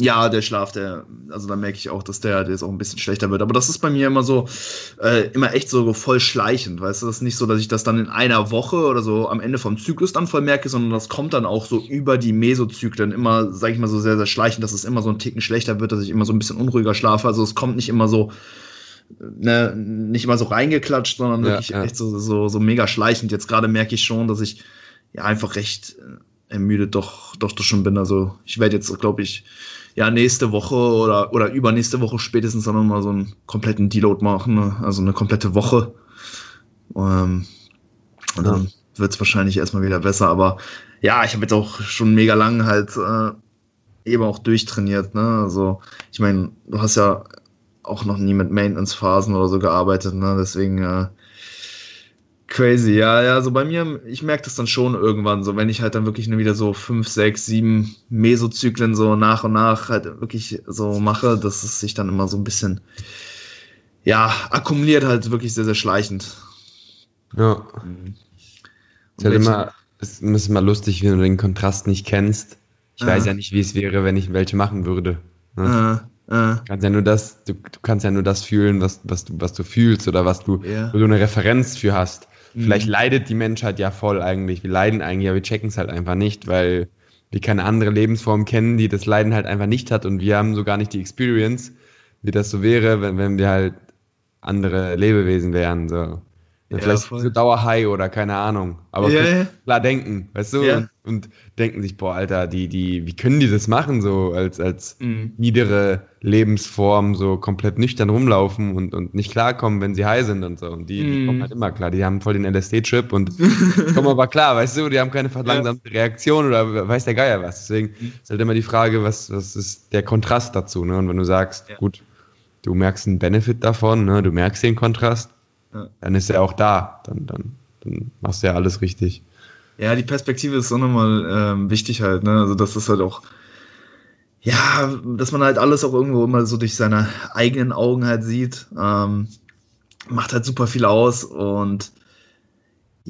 Ja, der Schlaf, der, also da merke ich auch, dass der, der jetzt auch ein bisschen schlechter wird. Aber das ist bei mir immer so, äh, immer echt so voll schleichend, weißt du? Das ist nicht so, dass ich das dann in einer Woche oder so am Ende vom Zyklus dann voll merke, sondern das kommt dann auch so über die Mesozyklen immer, sag ich mal, so sehr, sehr schleichend, dass es immer so ein Ticken schlechter wird, dass ich immer so ein bisschen unruhiger schlafe. Also es kommt nicht immer so, ne, nicht immer so reingeklatscht, sondern Ja, wirklich ja. echt so, so, so mega schleichend. Jetzt gerade merke ich schon, dass ich ja einfach recht äh, ermüdet doch, doch, doch schon bin. Also ich werde jetzt, glaube ich, ja, nächste Woche oder, oder übernächste Woche spätestens dann nochmal so einen kompletten Deload machen, ne? also eine komplette Woche. Ähm, und Ja. dann wird es wahrscheinlich erstmal wieder besser. Aber ja, ich habe jetzt auch schon mega lang halt äh, eben auch durchtrainiert. Ne? Also ich meine, du hast ja auch noch nie mit Maintenance-Phasen oder so gearbeitet, ne? deswegen äh, crazy. Ja, ja, so bei mir, ich merke das dann schon irgendwann, so wenn ich halt dann wirklich nur wieder so fünf, sechs, sieben Mesozyklen so nach und nach halt wirklich so mache, dass es sich dann immer so ein bisschen, ja, akkumuliert halt wirklich sehr, sehr schleichend. Ja. Es ist halt immer, es ist immer lustig, wenn du den Kontrast nicht kennst. Ich Ja. weiß ja nicht, wie es wäre, wenn ich welche machen würde. Ne? Äh, äh, Du kannst ja nur das, du, du kannst ja nur das fühlen, was, was, du, was du fühlst oder was du, Ja. wo du eine Referenz für hast. Mhm. Vielleicht leidet die Menschheit ja voll eigentlich. Wir leiden eigentlich, aber wir checken es halt einfach nicht, weil wir keine andere Lebensform kennen, die das Leiden halt einfach nicht hat und wir haben so gar nicht die Experience, wie das so wäre, wenn, wenn wir halt andere Lebewesen wären. So. Ja, vielleicht voll. so Dauerhai oder keine Ahnung. Aber ja. klar denken, weißt du? Ja. Und, und denken sich, boah, Alter, die, die, wie können die das machen, so als, als Mhm. niedere Lebensform so komplett nüchtern rumlaufen und, und nicht klarkommen, wenn sie high sind und so. Und die, die Mhm. kommen halt immer klar. Die haben voll den LSD-Trip und kommen aber klar, weißt du, die haben keine verlangsamte Reaktion oder weiß der Geier was. Deswegen Mhm. ist halt immer die Frage, was, was ist der Kontrast dazu, ne? Und wenn du sagst, Ja. gut, du merkst einen Benefit davon, ne? Du merkst den Kontrast, Ja. dann ist er auch da. Dann, dann, dann machst du ja alles richtig. Ja, die Perspektive ist auch nochmal ähm, wichtig halt, ne? Also das ist halt auch, ja, dass man halt alles auch irgendwo immer so durch seine eigenen Augen halt sieht, ähm, macht halt super viel aus und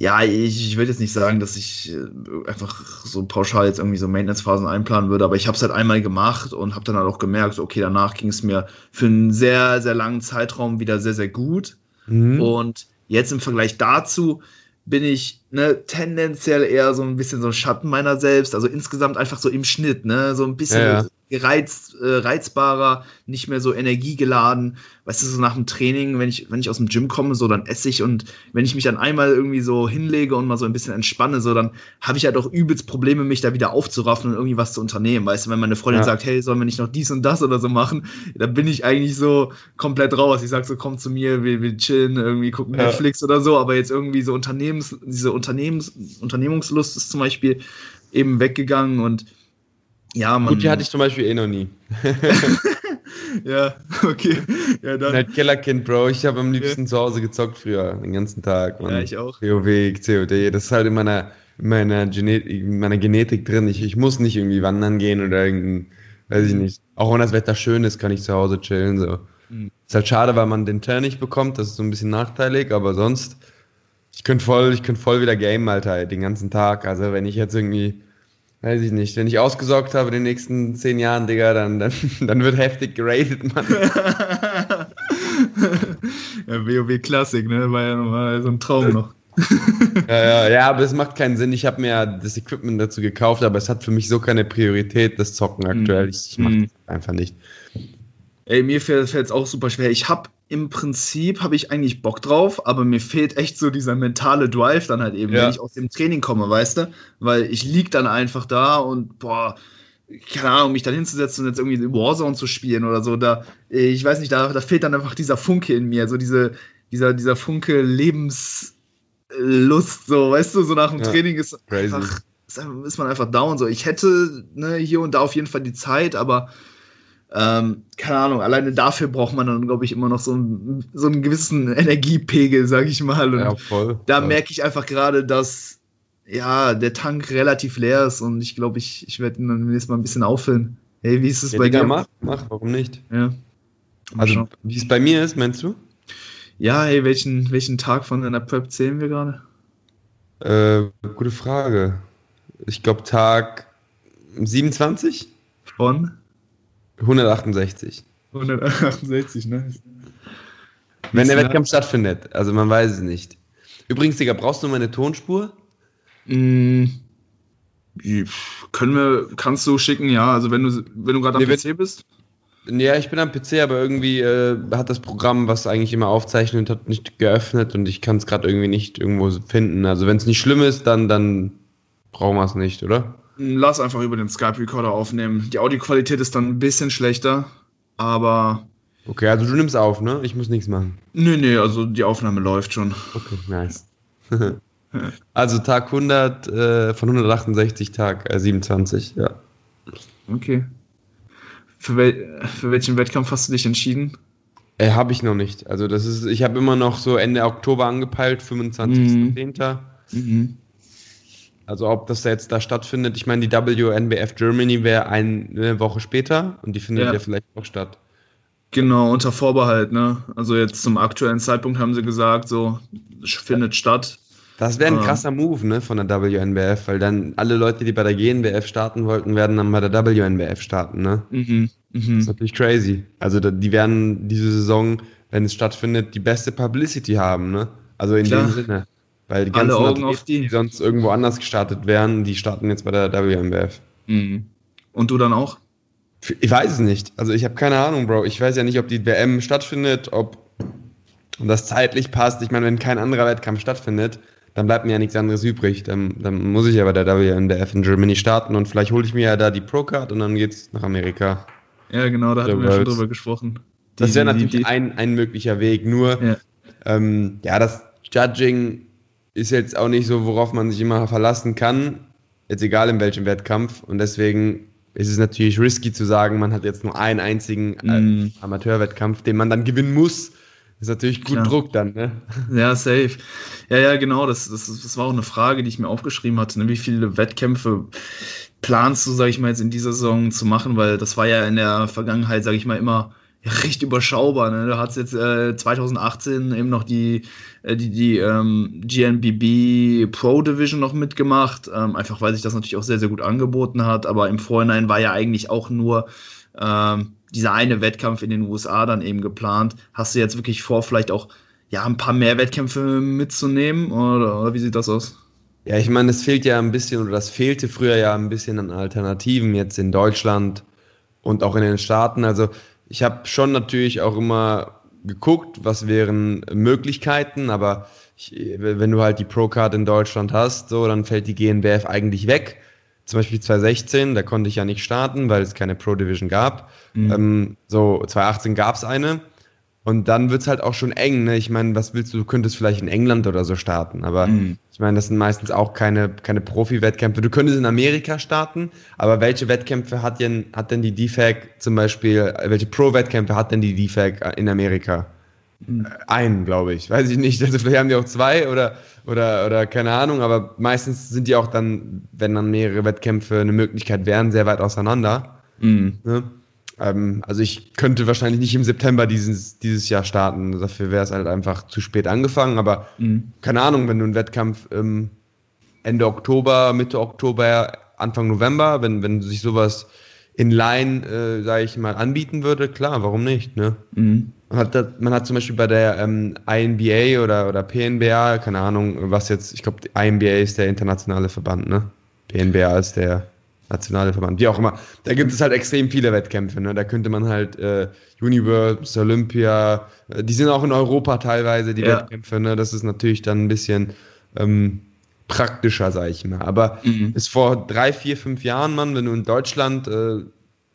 ja, ich, ich würde jetzt nicht sagen, dass ich äh, einfach so pauschal jetzt irgendwie so Maintenance-Phasen einplanen würde, aber ich habe es halt einmal gemacht und habe dann halt auch gemerkt, okay, danach ging es mir für einen sehr, sehr langen Zeitraum wieder sehr, sehr gut. Mhm. Und jetzt im Vergleich dazu bin ich ne, tendenziell eher so ein bisschen so ein Schatten meiner selbst, also insgesamt einfach so im Schnitt, ne, so ein bisschen Ja, ja. Gereizt, äh, reizbarer, nicht mehr so energiegeladen. Weißt du, so nach dem Training, wenn ich, wenn ich aus dem Gym komme, so dann esse ich und wenn ich mich dann einmal irgendwie so hinlege und mal so ein bisschen entspanne, so dann habe ich halt auch übelst Probleme, mich da wieder aufzuraffen und irgendwie was zu unternehmen. Weißt du, wenn meine Freundin Ja. sagt, hey, sollen wir nicht noch dies und das oder so machen, dann bin ich eigentlich so komplett raus. Ich sag so, komm zu mir, wir, wir chillen, irgendwie gucken Ja. Netflix oder so, aber jetzt irgendwie so Unternehmens, diese Unternehmens, Unternehmungslust ist zum Beispiel eben weggegangen und ja, man. Gut, die hatte ich zum Beispiel eh noch nie. Ja, okay. Ja, Ich bin dann. halt Kellerkind, Bro. Ich habe am liebsten zu Hause gezockt früher, den ganzen Tag. Mann. Ja, ich auch. WoW, COD, das ist halt in meiner, in meiner, Genetik, in meiner Genetik drin. Ich, ich muss nicht irgendwie wandern gehen oder irgendein, weiß ich nicht. Auch wenn das Wetter schön ist, kann ich zu Hause chillen. So. Mhm. Ist halt schade, weil man den Turn nicht bekommt, das ist so ein bisschen nachteilig, aber sonst, ich könnte voll, ich könnte voll wieder gamen, Alter, den ganzen Tag. Also wenn ich jetzt irgendwie, weiß ich nicht, wenn ich ausgesorgt habe in den nächsten zehn Jahren, Digga, dann, dann, dann wird heftig geratet, Mann. ja, WoW Classic, ne? War ja nochmal so ein Traum noch. Ja, ja, ja, aber es macht keinen Sinn. Ich habe mir ja das Equipment dazu gekauft, aber es hat für mich so keine Priorität, das Zocken aktuell. Ich, ich mache Mhm. das einfach nicht. Ey, mir fällt es auch super schwer. Ich hab im Prinzip habe ich eigentlich Bock drauf, aber mir fehlt echt so dieser mentale Drive dann halt eben, Ja. wenn ich aus dem Training komme, weißt du? Weil ich lieg dann einfach da und boah, keine Ahnung, mich dann hinzusetzen und jetzt irgendwie Warzone zu spielen oder so, da, ich weiß nicht, da, da fehlt dann einfach dieser Funke in mir, so diese, dieser, dieser Funke Lebenslust, so, weißt du, so nach dem Ja, Training ist crazy. einfach, ist, einfach- ist man einfach down, so. Ich hätte ne, hier und da auf jeden Fall die Zeit, aber ähm, keine Ahnung, alleine dafür braucht man dann, glaube ich, immer noch so, einen- so einen gewissen Energiepegel, sag ich mal. Und Ja, voll. da voll. merke ich einfach gerade, dass ja, der Tank relativ leer ist und ich glaube, ich, ich werde ihn dann nächstes Mal ein bisschen auffüllen. Hey, wie ist es ja, bei Digga, dir? mach, mach, warum nicht? Ja. Mal Also, wie es bei mir ist, meinst du? ja, hey, welchen, welchen Tag von deiner Prep zählen wir gerade? Äh, gute Frage. Ich glaube, Tag 27? Von? 168. 168, ne? Wenn der Wettkampf stattfindet. Also man weiß es nicht. Übrigens, Digga, brauchst du meine Tonspur? Mm, können wir, kannst du schicken, ja. Also wenn du, wenn du gerade am Nee, PC bist. Ja, ich bin am PC, aber irgendwie äh, hat das Programm, was eigentlich immer aufzeichnet, hat nicht geöffnet und ich kann es gerade irgendwie nicht irgendwo finden. Also wenn es nicht schlimm ist, dann, dann brauchen wir es nicht, oder? Lass einfach über den Skype-Recorder aufnehmen. Die Audioqualität ist dann ein bisschen schlechter, aber Okay, also du nimmst auf, ne? Ich muss nichts machen. nee, nee, also die Aufnahme läuft schon. Okay, nice. also Tag 100 äh, von 168, Tag äh, 27, ja. Okay. Für, wel für welchen Wettkampf hast du dich entschieden? Äh, habe ich noch nicht. Also das ist, ich habe immer noch so Ende Oktober angepeilt, 25.10. Mhm. Also ob das jetzt da stattfindet, ich meine, die WNBF Germany wäre eine Woche später und die findet ja, Ja. vielleicht auch statt. Genau, unter Vorbehalt, ne? Also jetzt zum aktuellen Zeitpunkt haben sie gesagt, so findet statt. Das wäre ein krasser Move, ne, von der WNBF, weil dann alle Leute, die bei der GNBF starten wollten, werden dann bei der WNBF starten, ne? Mhm. Das Mhm. ist natürlich crazy. Also die werden diese Saison, wenn es stattfindet, die beste Publicity haben, ne? Also in Klar. dem Sinne. Weil die Alle ganzen Augen Athleten, auf die. die sonst irgendwo anders gestartet wären, die starten jetzt bei der WNBF. Mhm. Und du dann auch? Ich weiß es nicht. Also ich habe keine Ahnung, Bro. Ich weiß ja nicht, ob die WM stattfindet, ob das zeitlich passt. Ich meine, wenn kein anderer Wettkampf stattfindet, dann bleibt mir ja nichts anderes übrig. Dann, dann muss ich ja bei der WNBF in Germany starten und vielleicht hole ich mir ja da die Pro-Card und dann geht's nach Amerika. Ja, genau, da hatten wir ja schon drüber gesprochen. Das Die- wäre die- natürlich die- ein, ein möglicher Weg. Nur, Ja. ähm, ja, das Judging ist jetzt auch nicht so, worauf man sich immer verlassen kann. Jetzt egal in welchem Wettkampf. Und deswegen ist es natürlich risky zu sagen, man hat jetzt nur einen einzigen äh, Mhm. Amateurwettkampf, den man dann gewinnen muss. Das ist natürlich gut Klar. Druck dann, ne? Ja, safe. Ja, ja, genau. Das, das, das war auch eine Frage, die ich mir aufgeschrieben hatte. Ne? Wie viele Wettkämpfe planst du, sag ich mal, jetzt in dieser Saison zu machen? Weil das war ja in der Vergangenheit, sag ich mal, immer ja, recht überschaubar. Ne? Du hast jetzt äh, 2018 eben noch die, äh, die, die ähm, GNBB Pro Division noch mitgemacht. Ähm, einfach weil sich das natürlich auch sehr, sehr gut angeboten hat. Aber im Vorhinein war ja eigentlich auch nur ähm, dieser eine Wettkampf in den USA dann eben geplant. Hast du jetzt wirklich vor, vielleicht auch ja, ein paar mehr Wettkämpfe mitzunehmen? Oder, oder wie sieht das aus? Ja, ich meine, es fehlt ja ein bisschen, oder das fehlte früher ja ein bisschen an Alternativen jetzt in Deutschland und auch in den Staaten. Also ich habe schon natürlich auch immer geguckt, was wären Möglichkeiten, aber ich, wenn du halt die Pro-Card in Deutschland hast, so, dann fällt die GNBF eigentlich weg. Zum Beispiel 2016, da konnte ich ja nicht starten, weil es keine Pro-Division gab. Mhm. Ähm, so, 2018 gab es eine. Und dann wird es halt auch schon eng. Ne? Ich meine, was willst du? Du könntest vielleicht in England oder so starten, aber Mhm. ich meine, das sind meistens auch keine, keine Profi-Wettkämpfe. Du könntest in Amerika starten, aber welche Wettkämpfe hat denn, hat denn die DFAG zum Beispiel, äh, welche Pro-Wettkämpfe hat denn die DFAG in Amerika? Mhm. Einen, glaube ich. Weiß ich nicht. Also vielleicht haben die auch zwei oder, oder, oder keine Ahnung, aber meistens sind die auch dann, wenn dann mehrere Wettkämpfe eine Möglichkeit wären, sehr weit auseinander. Mhm. Ne? Ähm, also ich könnte wahrscheinlich nicht im September dieses, dieses Jahr starten. Dafür wäre es halt einfach zu spät angefangen. Aber Mhm. keine Ahnung, wenn du einen Wettkampf ähm, Ende Oktober, Mitte Oktober, Anfang November, wenn, wenn sich sowas in Line, äh, sage ich mal, anbieten würde, klar, warum nicht? Ne? Mhm. Man hat, das, man hat zum Beispiel bei der ähm, INBA oder, oder PNBA, keine Ahnung, was jetzt, ich glaube, INBA ist der internationale Verband, ne? PNBA ist der nationale Verband, wie auch immer. Da gibt es halt extrem viele Wettkämpfe, ne? Da könnte man halt äh, Universe, Olympia, äh, die sind auch in Europa teilweise, die Ja. Wettkämpfe, ne? Das ist natürlich dann ein bisschen ähm, praktischer, sag ich mal. Aber Mhm. bis vor drei, vier, fünf Jahren, Mann, wenn du in Deutschland äh,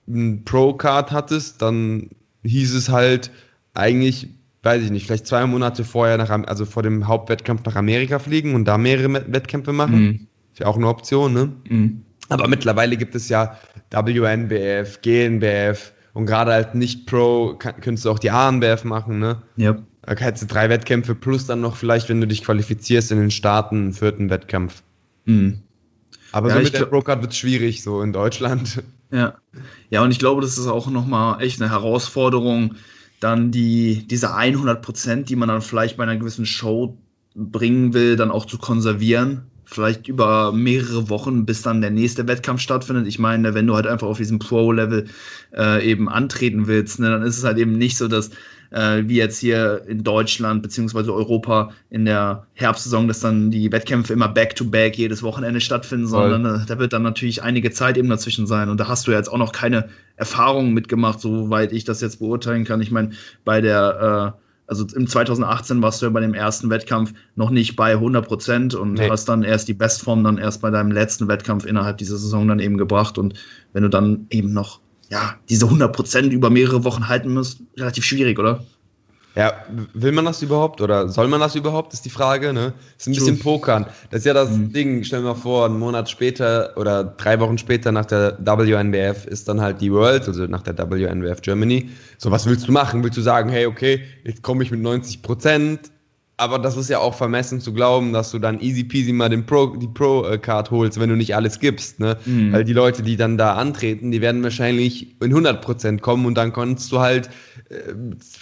ein Pro-Card hattest, dann hieß es halt eigentlich, weiß ich nicht, vielleicht zwei Monate vorher nach, also vor dem Hauptwettkampf nach Amerika fliegen und da mehrere Wettkämpfe machen. Mhm. Ist ja auch eine Option, ne? Mhm. Aber mittlerweile gibt es ja WNBF, GNBF und gerade halt nicht Pro kann, könntest du auch die ANBF machen, ne? Ja. Da hättest du drei Wettkämpfe plus dann noch vielleicht, wenn du dich qualifizierst in den Staaten, einen vierten Wettkampf. Mhm. Aber Ja, so mit der Pro-Card wird es schwierig, so in Deutschland. Ja. Ja, und ich glaube, das ist auch nochmal echt eine Herausforderung, dann die, diese 100 Prozent, die man dann vielleicht bei einer gewissen Show bringen will, dann auch zu konservieren. Vielleicht über mehrere Wochen, bis dann der nächste Wettkampf stattfindet. Ich meine, wenn du halt einfach auf diesem Pro-Level äh, eben antreten willst, ne, dann ist es halt eben nicht so, dass äh, wie jetzt hier in Deutschland beziehungsweise Europa in der Herbstsaison, dass dann die Wettkämpfe immer back-to-back -back jedes Wochenende stattfinden, sondern äh, da wird dann natürlich einige Zeit eben dazwischen sein. Und da hast du jetzt auch noch keine Erfahrungen mitgemacht, soweit ich das jetzt beurteilen kann. Ich meine, bei der äh, also im 2018 warst du ja bei dem ersten Wettkampf noch nicht bei 100 Prozent und nee. hast dann erst die Bestform dann erst bei deinem letzten Wettkampf innerhalb dieser Saison dann eben gebracht. Und wenn du dann eben noch ja, diese 100 Prozent über mehrere Wochen halten musst, relativ schwierig, oder? Ja, will man das überhaupt oder soll man das überhaupt, ist die Frage, ne? Ist ein bisschen Pokern. Das ist ja das mhm. Ding, stell dir mal vor, einen Monat später oder drei Wochen später nach der WNBF ist dann halt die World, also nach der WNBF Germany. So, was willst du machen? Willst du sagen, hey, okay, jetzt komme ich mit 90 Prozent, aber das ist ja auch vermessen zu glauben, dass du dann easy peasy mal den Pro, die Pro-Card holst, wenn du nicht alles gibst. Ne? Mhm. Weil die Leute, die dann da antreten, die werden wahrscheinlich in 100% kommen und dann kannst du halt äh,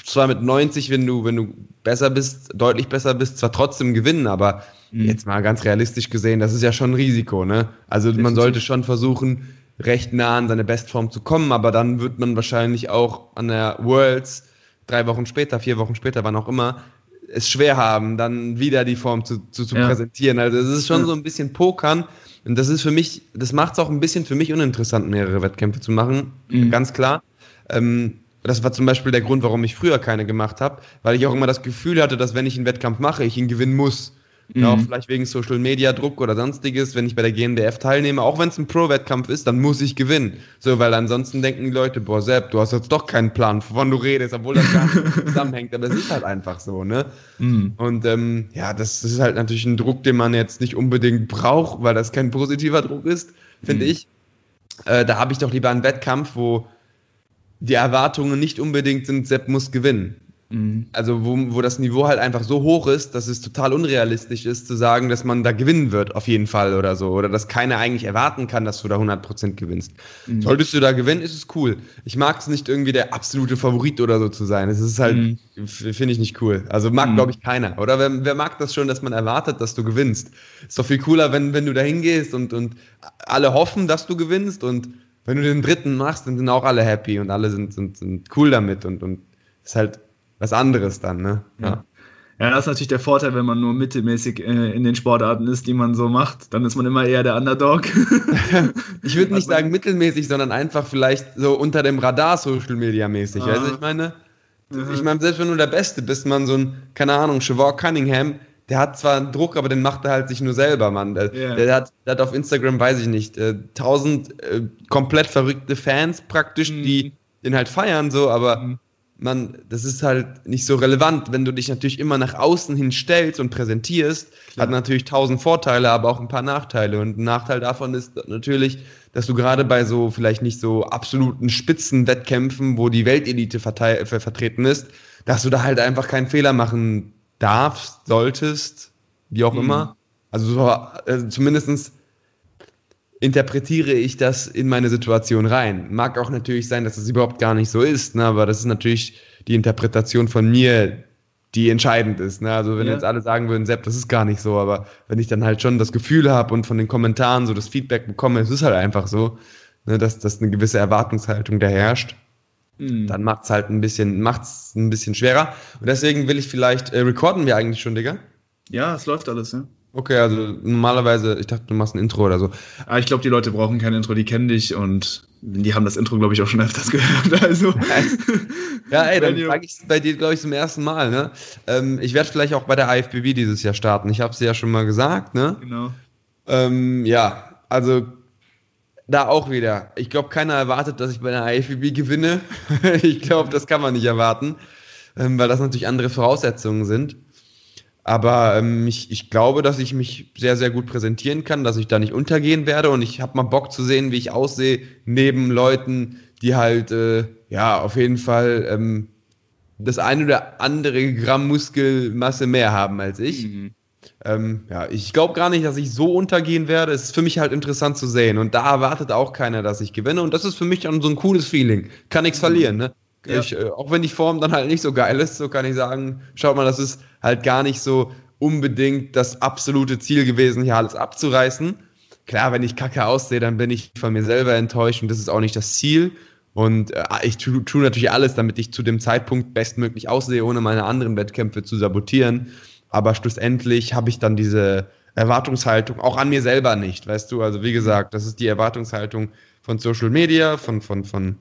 zwar mit 90, wenn du, wenn du besser bist, deutlich besser bist, zwar trotzdem gewinnen, aber mhm. jetzt mal ganz realistisch gesehen, das ist ja schon ein Risiko. Ne? Also Definitiv. man sollte schon versuchen, recht nah an seine Bestform zu kommen, aber dann wird man wahrscheinlich auch an der Worlds drei Wochen später, vier Wochen später, wann auch immer, es schwer haben, dann wieder die Form zu, zu, zu ja. präsentieren. Also es ist schon so ein bisschen Pokern. Und das ist für mich, das macht es auch ein bisschen für mich uninteressant, mehrere Wettkämpfe zu machen. Mhm. Ganz klar. Ähm, das war zum Beispiel der Grund, warum ich früher keine gemacht habe, weil ich auch immer das Gefühl hatte, dass wenn ich einen Wettkampf mache, ich ihn gewinnen muss. Mhm. Ja, auch vielleicht wegen Social Media Druck oder sonstiges, wenn ich bei der GNBF teilnehme, auch wenn es ein Pro-Wettkampf ist, dann muss ich gewinnen. So, weil ansonsten denken die Leute, boah, Sepp, du hast jetzt doch keinen Plan, wovon du redest, obwohl das gar nicht zusammenhängt. Aber es ist halt einfach so, ne? Mhm. Und ähm, ja, das, das, ist halt natürlich ein Druck, den man jetzt nicht unbedingt braucht, weil das kein positiver Druck ist, finde mhm. ich. Äh, da habe ich doch lieber einen Wettkampf, wo die Erwartungen nicht unbedingt sind, Sepp muss gewinnen. Mhm. Also wo, wo das Niveau halt einfach so hoch ist, dass es total unrealistisch ist zu sagen, dass man da gewinnen wird auf jeden Fall oder so. Oder dass keiner eigentlich erwarten kann, dass du da 100% gewinnst. Mhm. Solltest du da gewinnen, ist es cool. Ich mag es nicht irgendwie der absolute Favorit oder so zu sein. Es ist halt, mhm. finde ich nicht cool. Also mag, mhm. glaube ich, keiner. Oder wer, wer mag das schon, dass man erwartet, dass du gewinnst? Ist doch viel cooler, wenn, wenn du da hingehst und, und alle hoffen, dass du gewinnst und wenn du den dritten machst, dann sind auch alle happy und alle sind, sind, sind cool damit und, und ist halt was anderes dann, ne? Ja. ja. das ist natürlich der Vorteil, wenn man nur mittelmäßig äh, in den Sportarten ist, die man so macht. Dann ist man immer eher der Underdog. ich würde nicht sagen mittelmäßig, sondern einfach vielleicht so unter dem Radar Social Media mäßig. Ah. Also ich meine, mhm. ich meine, selbst wenn du der Beste bist, man so ein, keine Ahnung, Chevaux Cunningham, der hat zwar einen Druck, aber den macht er halt sich nur selber, Mann. Der, yeah. der, hat, der hat, auf Instagram, weiß ich nicht, äh, tausend äh, komplett verrückte Fans praktisch, mhm. die den halt feiern, so, aber mhm man, das ist halt nicht so relevant. Wenn du dich natürlich immer nach außen hin stellst und präsentierst, Klar. hat natürlich tausend Vorteile, aber auch ein paar Nachteile. Und ein Nachteil davon ist natürlich, dass du gerade bei so vielleicht nicht so absoluten Spitzenwettkämpfen, wo die Weltelite vertreten ist, dass du da halt einfach keinen Fehler machen darfst, solltest, wie auch mhm. immer. Also so, also zumindestens interpretiere ich das in meine Situation rein. Mag auch natürlich sein, dass es das überhaupt gar nicht so ist, ne? aber das ist natürlich die Interpretation von mir, die entscheidend ist. Ne? Also wenn ja. jetzt alle sagen würden, Sepp, das ist gar nicht so, aber wenn ich dann halt schon das Gefühl habe und von den Kommentaren so das Feedback bekomme, es ist halt einfach so, ne, dass, dass eine gewisse Erwartungshaltung da herrscht, mhm. dann macht es halt ein bisschen, macht's ein bisschen schwerer. Und deswegen will ich vielleicht, äh, recorden wir eigentlich schon, Digga? Ja, es läuft alles, ja. Okay, also normalerweise, ich dachte, du machst ein Intro oder so. Ah, ich glaube, die Leute brauchen kein Intro, die kennen dich und die haben das Intro, glaube ich, auch schon öfters gehört. Also. ja, ey, dann frage ich es bei dir, glaube ich, zum ersten Mal. Ne? Ähm, ich werde vielleicht auch bei der IFBB dieses Jahr starten. Ich habe es ja schon mal gesagt. Ne? Genau. Ähm, ja, also da auch wieder. Ich glaube, keiner erwartet, dass ich bei der IFBB gewinne. ich glaube, das kann man nicht erwarten, ähm, weil das natürlich andere Voraussetzungen sind. Aber ähm, ich, ich glaube, dass ich mich sehr, sehr gut präsentieren kann, dass ich da nicht untergehen werde und ich habe mal Bock zu sehen, wie ich aussehe, neben Leuten, die halt, äh, ja, auf jeden Fall ähm, das eine oder andere Gramm Muskelmasse mehr haben als ich. Mhm. Ähm, ja, ich glaube gar nicht, dass ich so untergehen werde. Es ist für mich halt interessant zu sehen. Und da erwartet auch keiner, dass ich gewinne. Und das ist für mich dann so ein cooles Feeling. Kann nichts verlieren, ne? Ja. Ich, äh, auch wenn die Form dann halt nicht so geil ist, so kann ich sagen, schaut mal, das ist halt gar nicht so unbedingt das absolute Ziel gewesen, hier alles abzureißen. Klar, wenn ich kacke aussehe, dann bin ich von mir selber enttäuscht und das ist auch nicht das Ziel. Und äh, ich tue tu natürlich alles, damit ich zu dem Zeitpunkt bestmöglich aussehe, ohne meine anderen Wettkämpfe zu sabotieren. Aber schlussendlich habe ich dann diese Erwartungshaltung auch an mir selber nicht, weißt du? Also wie gesagt, das ist die Erwartungshaltung von Social Media, von, von, von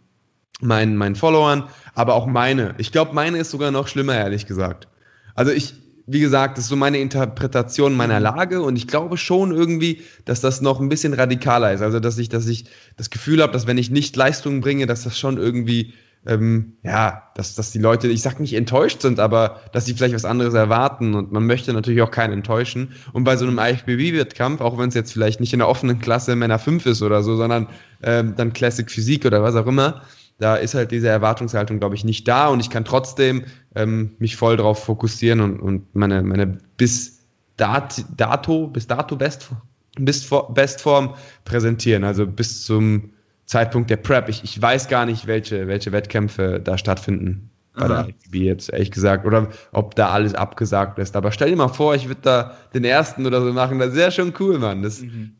meinen, meinen Followern, aber auch meine. Ich glaube, meine ist sogar noch schlimmer, ehrlich gesagt. Also ich, wie gesagt, das ist so meine Interpretation meiner mhm. Lage und ich glaube schon irgendwie, dass das noch ein bisschen radikaler ist. Also dass ich, dass ich das Gefühl habe, dass wenn ich nicht Leistungen bringe, dass das schon irgendwie ähm, ja, dass, dass die Leute, ich sag nicht enttäuscht sind, aber dass sie vielleicht was anderes erwarten und man möchte natürlich auch keinen enttäuschen. Und bei so einem IFBB-Wettkampf, auch wenn es jetzt vielleicht nicht in der offenen Klasse Männer 5 ist oder so, sondern ähm, dann Classic Physik oder was auch immer, da ist halt diese Erwartungshaltung, glaube ich, nicht da und ich kann trotzdem ähm, mich voll darauf fokussieren und, und meine, meine bis dat, dato, bis dato Best, bis Bestform präsentieren, also bis zum Zeitpunkt der Prep. Ich, ich weiß gar nicht, welche, welche Wettkämpfe da stattfinden bei Aha. der jetzt, ehrlich gesagt. Oder ob da alles abgesagt ist. Aber stell dir mal vor, ich würde da den ersten oder so machen. Das wäre schon cool, Mann. Das, mhm.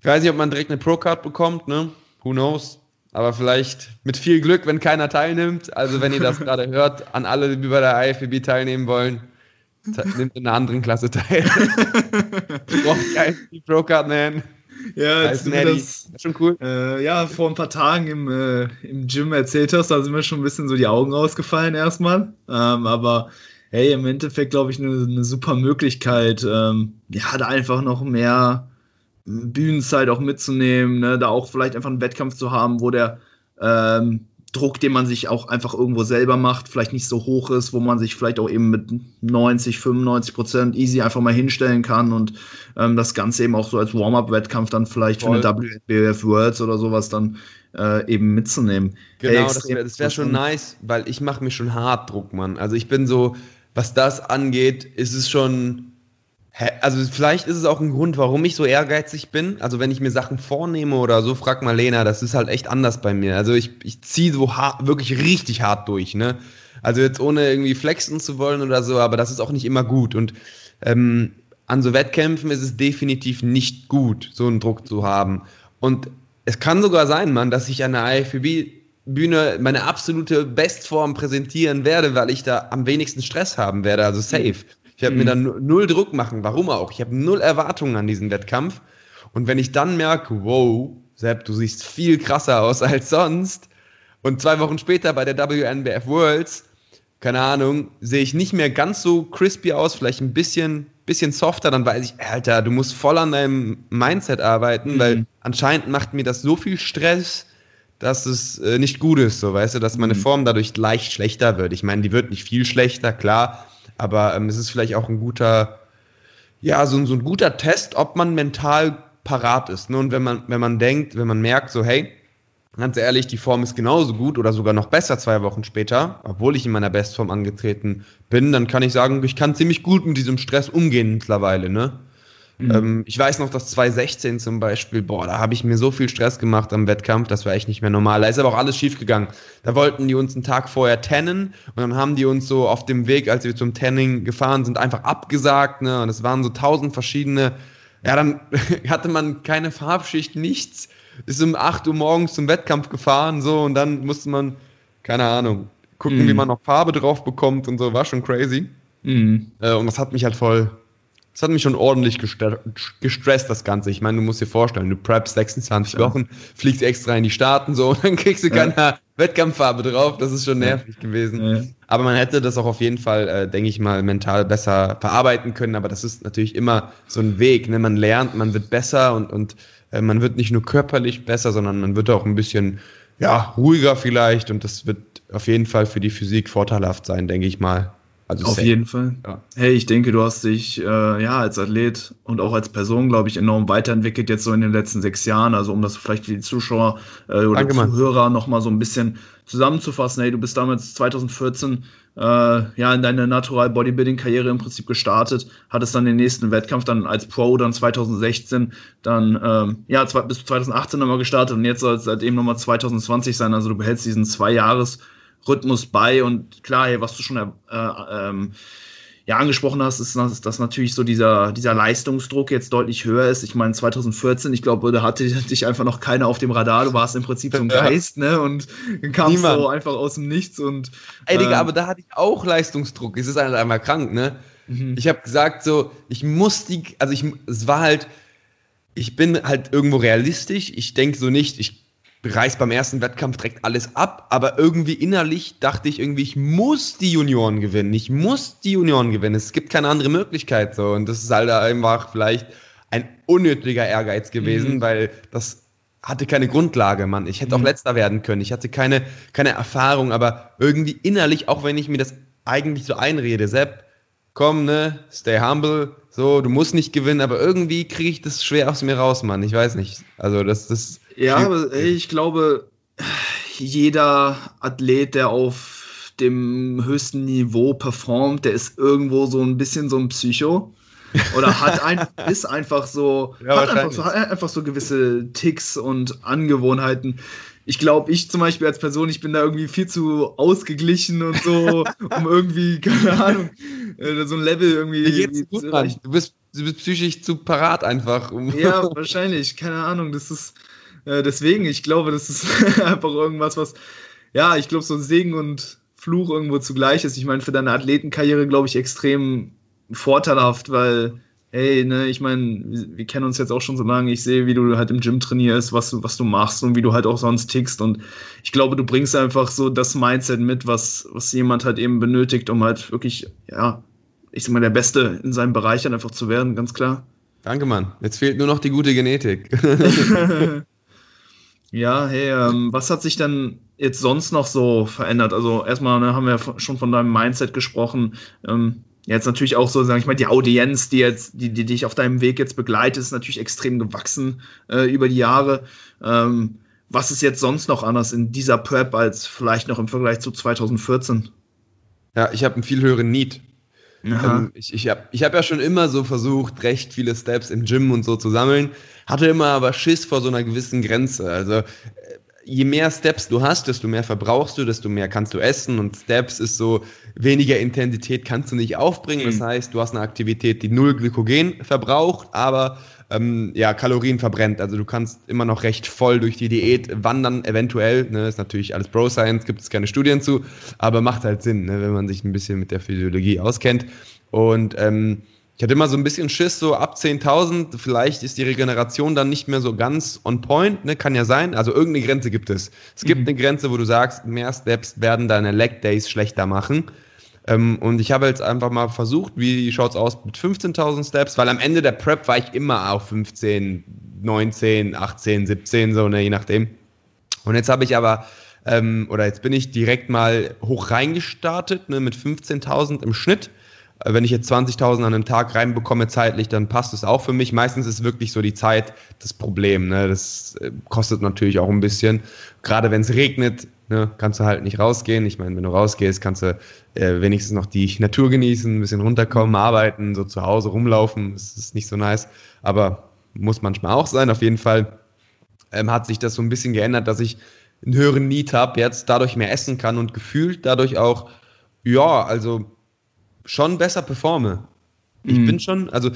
Ich weiß nicht, ob man direkt eine Pro-Card bekommt, ne? Who knows? Aber vielleicht mit viel Glück, wenn keiner teilnimmt. Also wenn ihr das gerade hört, an alle, die bei der IFBB teilnehmen wollen, nimmt in einer anderen Klasse teil. Braucht kein Pro-Card, man. Ja, du mir das, das schon cool. Äh, ja, vor ein paar Tagen im, äh, im Gym erzählt hast, da sind mir schon ein bisschen so die Augen rausgefallen erstmal. Ähm, aber hey, im Endeffekt glaube ich eine, eine super Möglichkeit, ähm, ja, da einfach noch mehr Bühnenzeit auch mitzunehmen, ne? da auch vielleicht einfach einen Wettkampf zu haben, wo der ähm, Druck, den man sich auch einfach irgendwo selber macht, vielleicht nicht so hoch ist, wo man sich vielleicht auch eben mit 90, 95 Prozent easy einfach mal hinstellen kann und ähm, das Ganze eben auch so als Warm-up-Wettkampf dann vielleicht Voll. für eine WBF Worlds oder sowas dann äh, eben mitzunehmen. Genau, hey, das wäre wär schon nice, weil ich mache mir schon hart Druck, Mann. Also ich bin so, was das angeht, ist es schon also vielleicht ist es auch ein Grund, warum ich so ehrgeizig bin. Also wenn ich mir Sachen vornehme oder so, frag mal Lena, das ist halt echt anders bei mir. Also ich, ich ziehe so hart, wirklich richtig hart durch, ne? Also jetzt ohne irgendwie flexen zu wollen oder so, aber das ist auch nicht immer gut. Und ähm, an so Wettkämpfen ist es definitiv nicht gut, so einen Druck zu haben. Und es kann sogar sein, Mann, dass ich an der IFBB Bühne meine absolute Bestform präsentieren werde, weil ich da am wenigsten Stress haben werde, also safe. Ich habe mhm. mir dann null Druck machen, warum auch. Ich habe null Erwartungen an diesen Wettkampf. Und wenn ich dann merke, wow, Sepp, du siehst viel krasser aus als sonst. Und zwei Wochen später bei der WNBF Worlds, keine Ahnung, sehe ich nicht mehr ganz so crispy aus, vielleicht ein bisschen, bisschen softer, dann weiß ich, Alter, du musst voll an deinem Mindset arbeiten, mhm. weil anscheinend macht mir das so viel Stress, dass es äh, nicht gut ist, so weißt du, dass meine mhm. Form dadurch leicht schlechter wird. Ich meine, die wird nicht viel schlechter, klar, aber ähm, es ist vielleicht auch ein guter, ja, so, so ein guter Test, ob man mental parat ist. Ne? Und wenn man, wenn man denkt, wenn man merkt, so, hey, ganz ehrlich, die Form ist genauso gut oder sogar noch besser zwei Wochen später, obwohl ich in meiner Bestform angetreten bin, dann kann ich sagen, ich kann ziemlich gut mit diesem Stress umgehen mittlerweile, ne? Mhm. Ähm, ich weiß noch, dass 2016 zum Beispiel, boah, da habe ich mir so viel Stress gemacht am Wettkampf, das war echt nicht mehr normal. Da ist aber auch alles schief gegangen. Da wollten die uns einen Tag vorher tennen und dann haben die uns so auf dem Weg, als wir zum Tanning gefahren sind, einfach abgesagt. Ne? Und es waren so tausend verschiedene. Ja, dann hatte man keine Farbschicht, nichts. Ist um 8 Uhr morgens zum Wettkampf gefahren, so, und dann musste man, keine Ahnung, gucken, mhm. wie man noch Farbe drauf bekommt und so, war schon crazy. Mhm. Äh, und das hat mich halt voll, das hat mich schon ordentlich gestresst, das Ganze. Ich meine, du musst dir vorstellen, du preppst 26 ja. Wochen, fliegst extra in die Staaten so und dann kriegst du ja. keine Wettkampffarbe drauf. Das ist schon nervig ja. gewesen. Aber man hätte das auch auf jeden Fall, äh, denke ich mal, mental besser verarbeiten können. Aber das ist natürlich immer so ein Weg. Ne? Man lernt, man wird besser und, und äh, man wird nicht nur körperlich besser, sondern man wird auch ein bisschen ja, ruhiger vielleicht. Und das wird auf jeden Fall für die Physik vorteilhaft sein, denke ich mal. Also Auf safe. jeden Fall. Ja. Hey, ich denke, du hast dich äh, ja als Athlet und auch als Person, glaube ich, enorm weiterentwickelt jetzt so in den letzten sechs Jahren. Also um das vielleicht für die Zuschauer äh, oder Danke, Zuhörer nochmal so ein bisschen zusammenzufassen. Hey, du bist damals 2014 äh, ja in deine Natural Bodybuilding Karriere im Prinzip gestartet, hattest dann den nächsten Wettkampf dann als Pro dann 2016 dann ähm, ja bis 2018 nochmal gestartet und jetzt soll es seitdem nochmal 2020 sein. Also du behältst diesen zwei Jahres Rhythmus bei und klar, hey, was du schon äh, ähm, ja angesprochen hast, ist, dass, dass natürlich so dieser, dieser Leistungsdruck jetzt deutlich höher ist. Ich meine, 2014, ich glaube, da hatte dich einfach noch keiner auf dem Radar. Du warst im Prinzip so ein Geist, ne? Und kamst Niemand. so einfach aus dem Nichts und. Ey, Digga, äh, aber da hatte ich auch Leistungsdruck. Es ist halt einmal krank, ne? Mhm. Ich habe gesagt, so, ich muss die, also ich, es war halt, ich bin halt irgendwo realistisch. Ich denke so nicht, ich reiß beim ersten Wettkampf direkt alles ab, aber irgendwie innerlich dachte ich irgendwie, ich muss die Junioren gewinnen. Ich muss die Junioren gewinnen. Es gibt keine andere Möglichkeit so. Und das ist halt einfach vielleicht ein unnötiger Ehrgeiz gewesen, mhm. weil das hatte keine Grundlage, Mann. Ich hätte auch mhm. letzter werden können. Ich hatte keine, keine Erfahrung, aber irgendwie innerlich, auch wenn ich mir das eigentlich so einrede, Sepp, komm, ne, stay humble, so, du musst nicht gewinnen, aber irgendwie kriege ich das schwer aus mir raus, Mann. Ich weiß nicht. Also, das, das ja, aber ich glaube, jeder Athlet, der auf dem höchsten Niveau performt, der ist irgendwo so ein bisschen so ein Psycho. Oder hat ein, ist einfach so, ja, hat einfach so, einfach so gewisse Ticks und Angewohnheiten. Ich glaube, ich zum Beispiel als Person, ich bin da irgendwie viel zu ausgeglichen und so, um irgendwie, keine Ahnung, äh, so ein Level irgendwie. Gut, Mann. Du bist, du bist psychisch zu parat einfach. ja, wahrscheinlich, keine Ahnung. Das ist äh, deswegen, ich glaube, das ist einfach irgendwas, was, ja, ich glaube, so Segen und Fluch irgendwo zugleich ist. Ich meine, für deine Athletenkarriere, glaube ich, extrem vorteilhaft, weil, hey, ne, ich meine, wir, wir, kennen uns jetzt auch schon so lange. Ich sehe, wie du halt im Gym trainierst, was, was du machst und wie du halt auch sonst tickst. Und ich glaube, du bringst einfach so das Mindset mit, was, was jemand halt eben benötigt, um halt wirklich, ja, ich sag mal, der Beste in seinem Bereich dann einfach zu werden, ganz klar. Danke, Mann. Jetzt fehlt nur noch die gute Genetik. Ja, hey, ähm, was hat sich denn jetzt sonst noch so verändert? Also erstmal ne, haben wir schon von deinem Mindset gesprochen. Ähm, jetzt natürlich auch so, sag ich mal, die Audienz, die jetzt, die, die dich auf deinem Weg jetzt begleitet, ist natürlich extrem gewachsen äh, über die Jahre. Ähm, was ist jetzt sonst noch anders in dieser Prep als vielleicht noch im Vergleich zu 2014? Ja, ich habe einen viel höheren Need. Ähm, ich ich habe ich hab ja schon immer so versucht, recht viele Steps im Gym und so zu sammeln hatte immer aber Schiss vor so einer gewissen Grenze. Also je mehr Steps du hast, desto mehr verbrauchst du, desto mehr kannst du essen und Steps ist so, weniger Intensität kannst du nicht aufbringen. Das mhm. heißt, du hast eine Aktivität, die null Glykogen verbraucht, aber ähm, ja, Kalorien verbrennt. Also du kannst immer noch recht voll durch die Diät wandern, eventuell. Ne, ist natürlich alles Bro Science, gibt es keine Studien zu, aber macht halt Sinn, ne, wenn man sich ein bisschen mit der Physiologie auskennt. Und ähm, ich hatte immer so ein bisschen Schiss, so ab 10.000, vielleicht ist die Regeneration dann nicht mehr so ganz on point, ne? kann ja sein. Also irgendeine Grenze gibt es. Es gibt mhm. eine Grenze, wo du sagst, mehr Steps werden deine Leg Days schlechter machen. Ähm, und ich habe jetzt einfach mal versucht, wie schaut es aus mit 15.000 Steps, weil am Ende der Prep war ich immer auf 15, 19, 18, 17, so, ne, je nachdem. Und jetzt habe ich aber, ähm, oder jetzt bin ich direkt mal hoch reingestartet, ne, mit 15.000 im Schnitt wenn ich jetzt 20.000 an einem Tag reinbekomme zeitlich, dann passt es auch für mich. Meistens ist wirklich so die Zeit das Problem. Ne? Das äh, kostet natürlich auch ein bisschen. Gerade wenn es regnet, ne, kannst du halt nicht rausgehen. Ich meine, wenn du rausgehst, kannst du äh, wenigstens noch die Natur genießen, ein bisschen runterkommen, arbeiten, so zu Hause rumlaufen. Das ist nicht so nice. Aber muss manchmal auch sein. Auf jeden Fall ähm, hat sich das so ein bisschen geändert, dass ich einen höheren Need habe, jetzt dadurch mehr essen kann und gefühlt dadurch auch, ja, also schon besser performe. Ich mhm. bin schon, also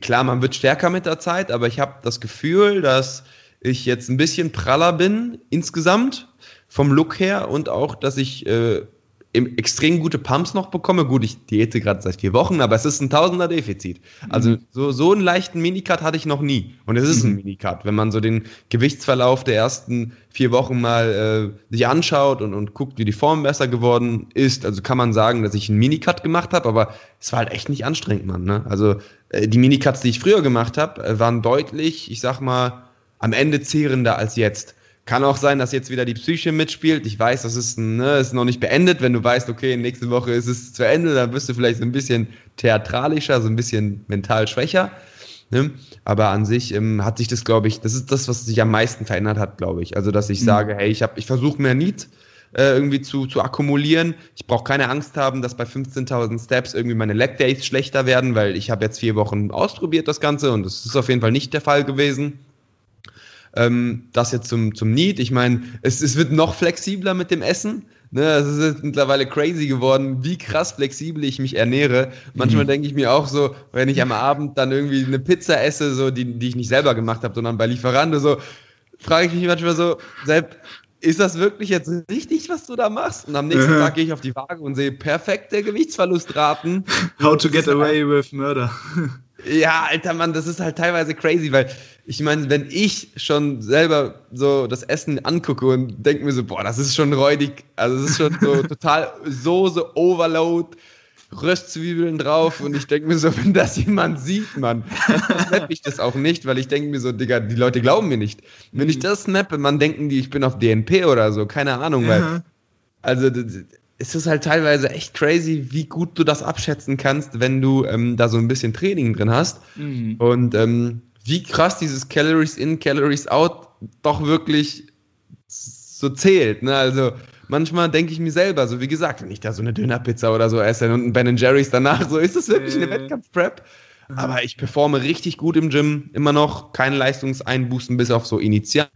klar, man wird stärker mit der Zeit, aber ich habe das Gefühl, dass ich jetzt ein bisschen praller bin insgesamt vom Look her und auch, dass ich äh, extrem gute Pumps noch bekomme. Gut, ich diete gerade seit vier Wochen, aber es ist ein Tausender-Defizit. Also mhm. so, so einen leichten Minicut hatte ich noch nie. Und es ist mhm. ein Minicut. Wenn man so den Gewichtsverlauf der ersten vier Wochen mal äh, sich anschaut und, und guckt, wie die Form besser geworden ist, also kann man sagen, dass ich einen Minicut gemacht habe, aber es war halt echt nicht anstrengend, Mann. Ne? Also äh, die Minicuts, die ich früher gemacht habe, äh, waren deutlich, ich sag mal, am Ende zehrender als jetzt. Kann auch sein, dass jetzt wieder die Psyche mitspielt. Ich weiß, das ist, ne, ist noch nicht beendet. Wenn du weißt, okay, nächste Woche ist es zu Ende, dann wirst du vielleicht so ein bisschen theatralischer, so ein bisschen mental schwächer. Ne? Aber an sich ähm, hat sich das, glaube ich, das ist das, was sich am meisten verändert hat, glaube ich. Also, dass ich mhm. sage, hey, ich, ich versuche mehr Need äh, irgendwie zu, zu akkumulieren. Ich brauche keine Angst haben, dass bei 15.000 Steps irgendwie meine Leg Days schlechter werden, weil ich habe jetzt vier Wochen ausprobiert das Ganze und das ist auf jeden Fall nicht der Fall gewesen. Ähm, das jetzt zum, zum Need. Ich meine, es, es wird noch flexibler mit dem Essen. Ne, es ist mittlerweile crazy geworden, wie krass flexibel ich mich ernähre. Manchmal mhm. denke ich mir auch so, wenn ich am Abend dann irgendwie eine Pizza esse, so die, die ich nicht selber gemacht habe, sondern bei Lieferando, so frage ich mich manchmal so, Sepp, ist das wirklich jetzt richtig, was du da machst? Und am nächsten Tag gehe ich auf die Waage und sehe perfekte Gewichtsverlustraten. How to get away with murder. Ja, alter Mann, das ist halt teilweise crazy, weil ich meine, wenn ich schon selber so das Essen angucke und denke mir so, boah, das ist schon räudig, also es ist schon so total Soße Overload, Röstzwiebeln drauf und ich denke mir so, wenn das jemand sieht, Mann, dann snappe ich das auch nicht, weil ich denke mir so, Digga, die Leute glauben mir nicht. Wenn ich mhm. das snappe, man denken die, ich bin auf DNP oder so, keine Ahnung, weil, also es ist halt teilweise echt crazy, wie gut du das abschätzen kannst, wenn du ähm, da so ein bisschen Training drin hast mhm. und ähm, wie krass dieses Calories in, Calories out doch wirklich so zählt, ne? Also, manchmal denke ich mir selber, so wie gesagt, wenn ich da so eine Dönerpizza oder so esse und ein Ben Jerry's danach, so ist das wirklich eine Wettkampfprep. Aber ich performe richtig gut im Gym, immer noch. Keine Leistungseinbußen bis auf so Initial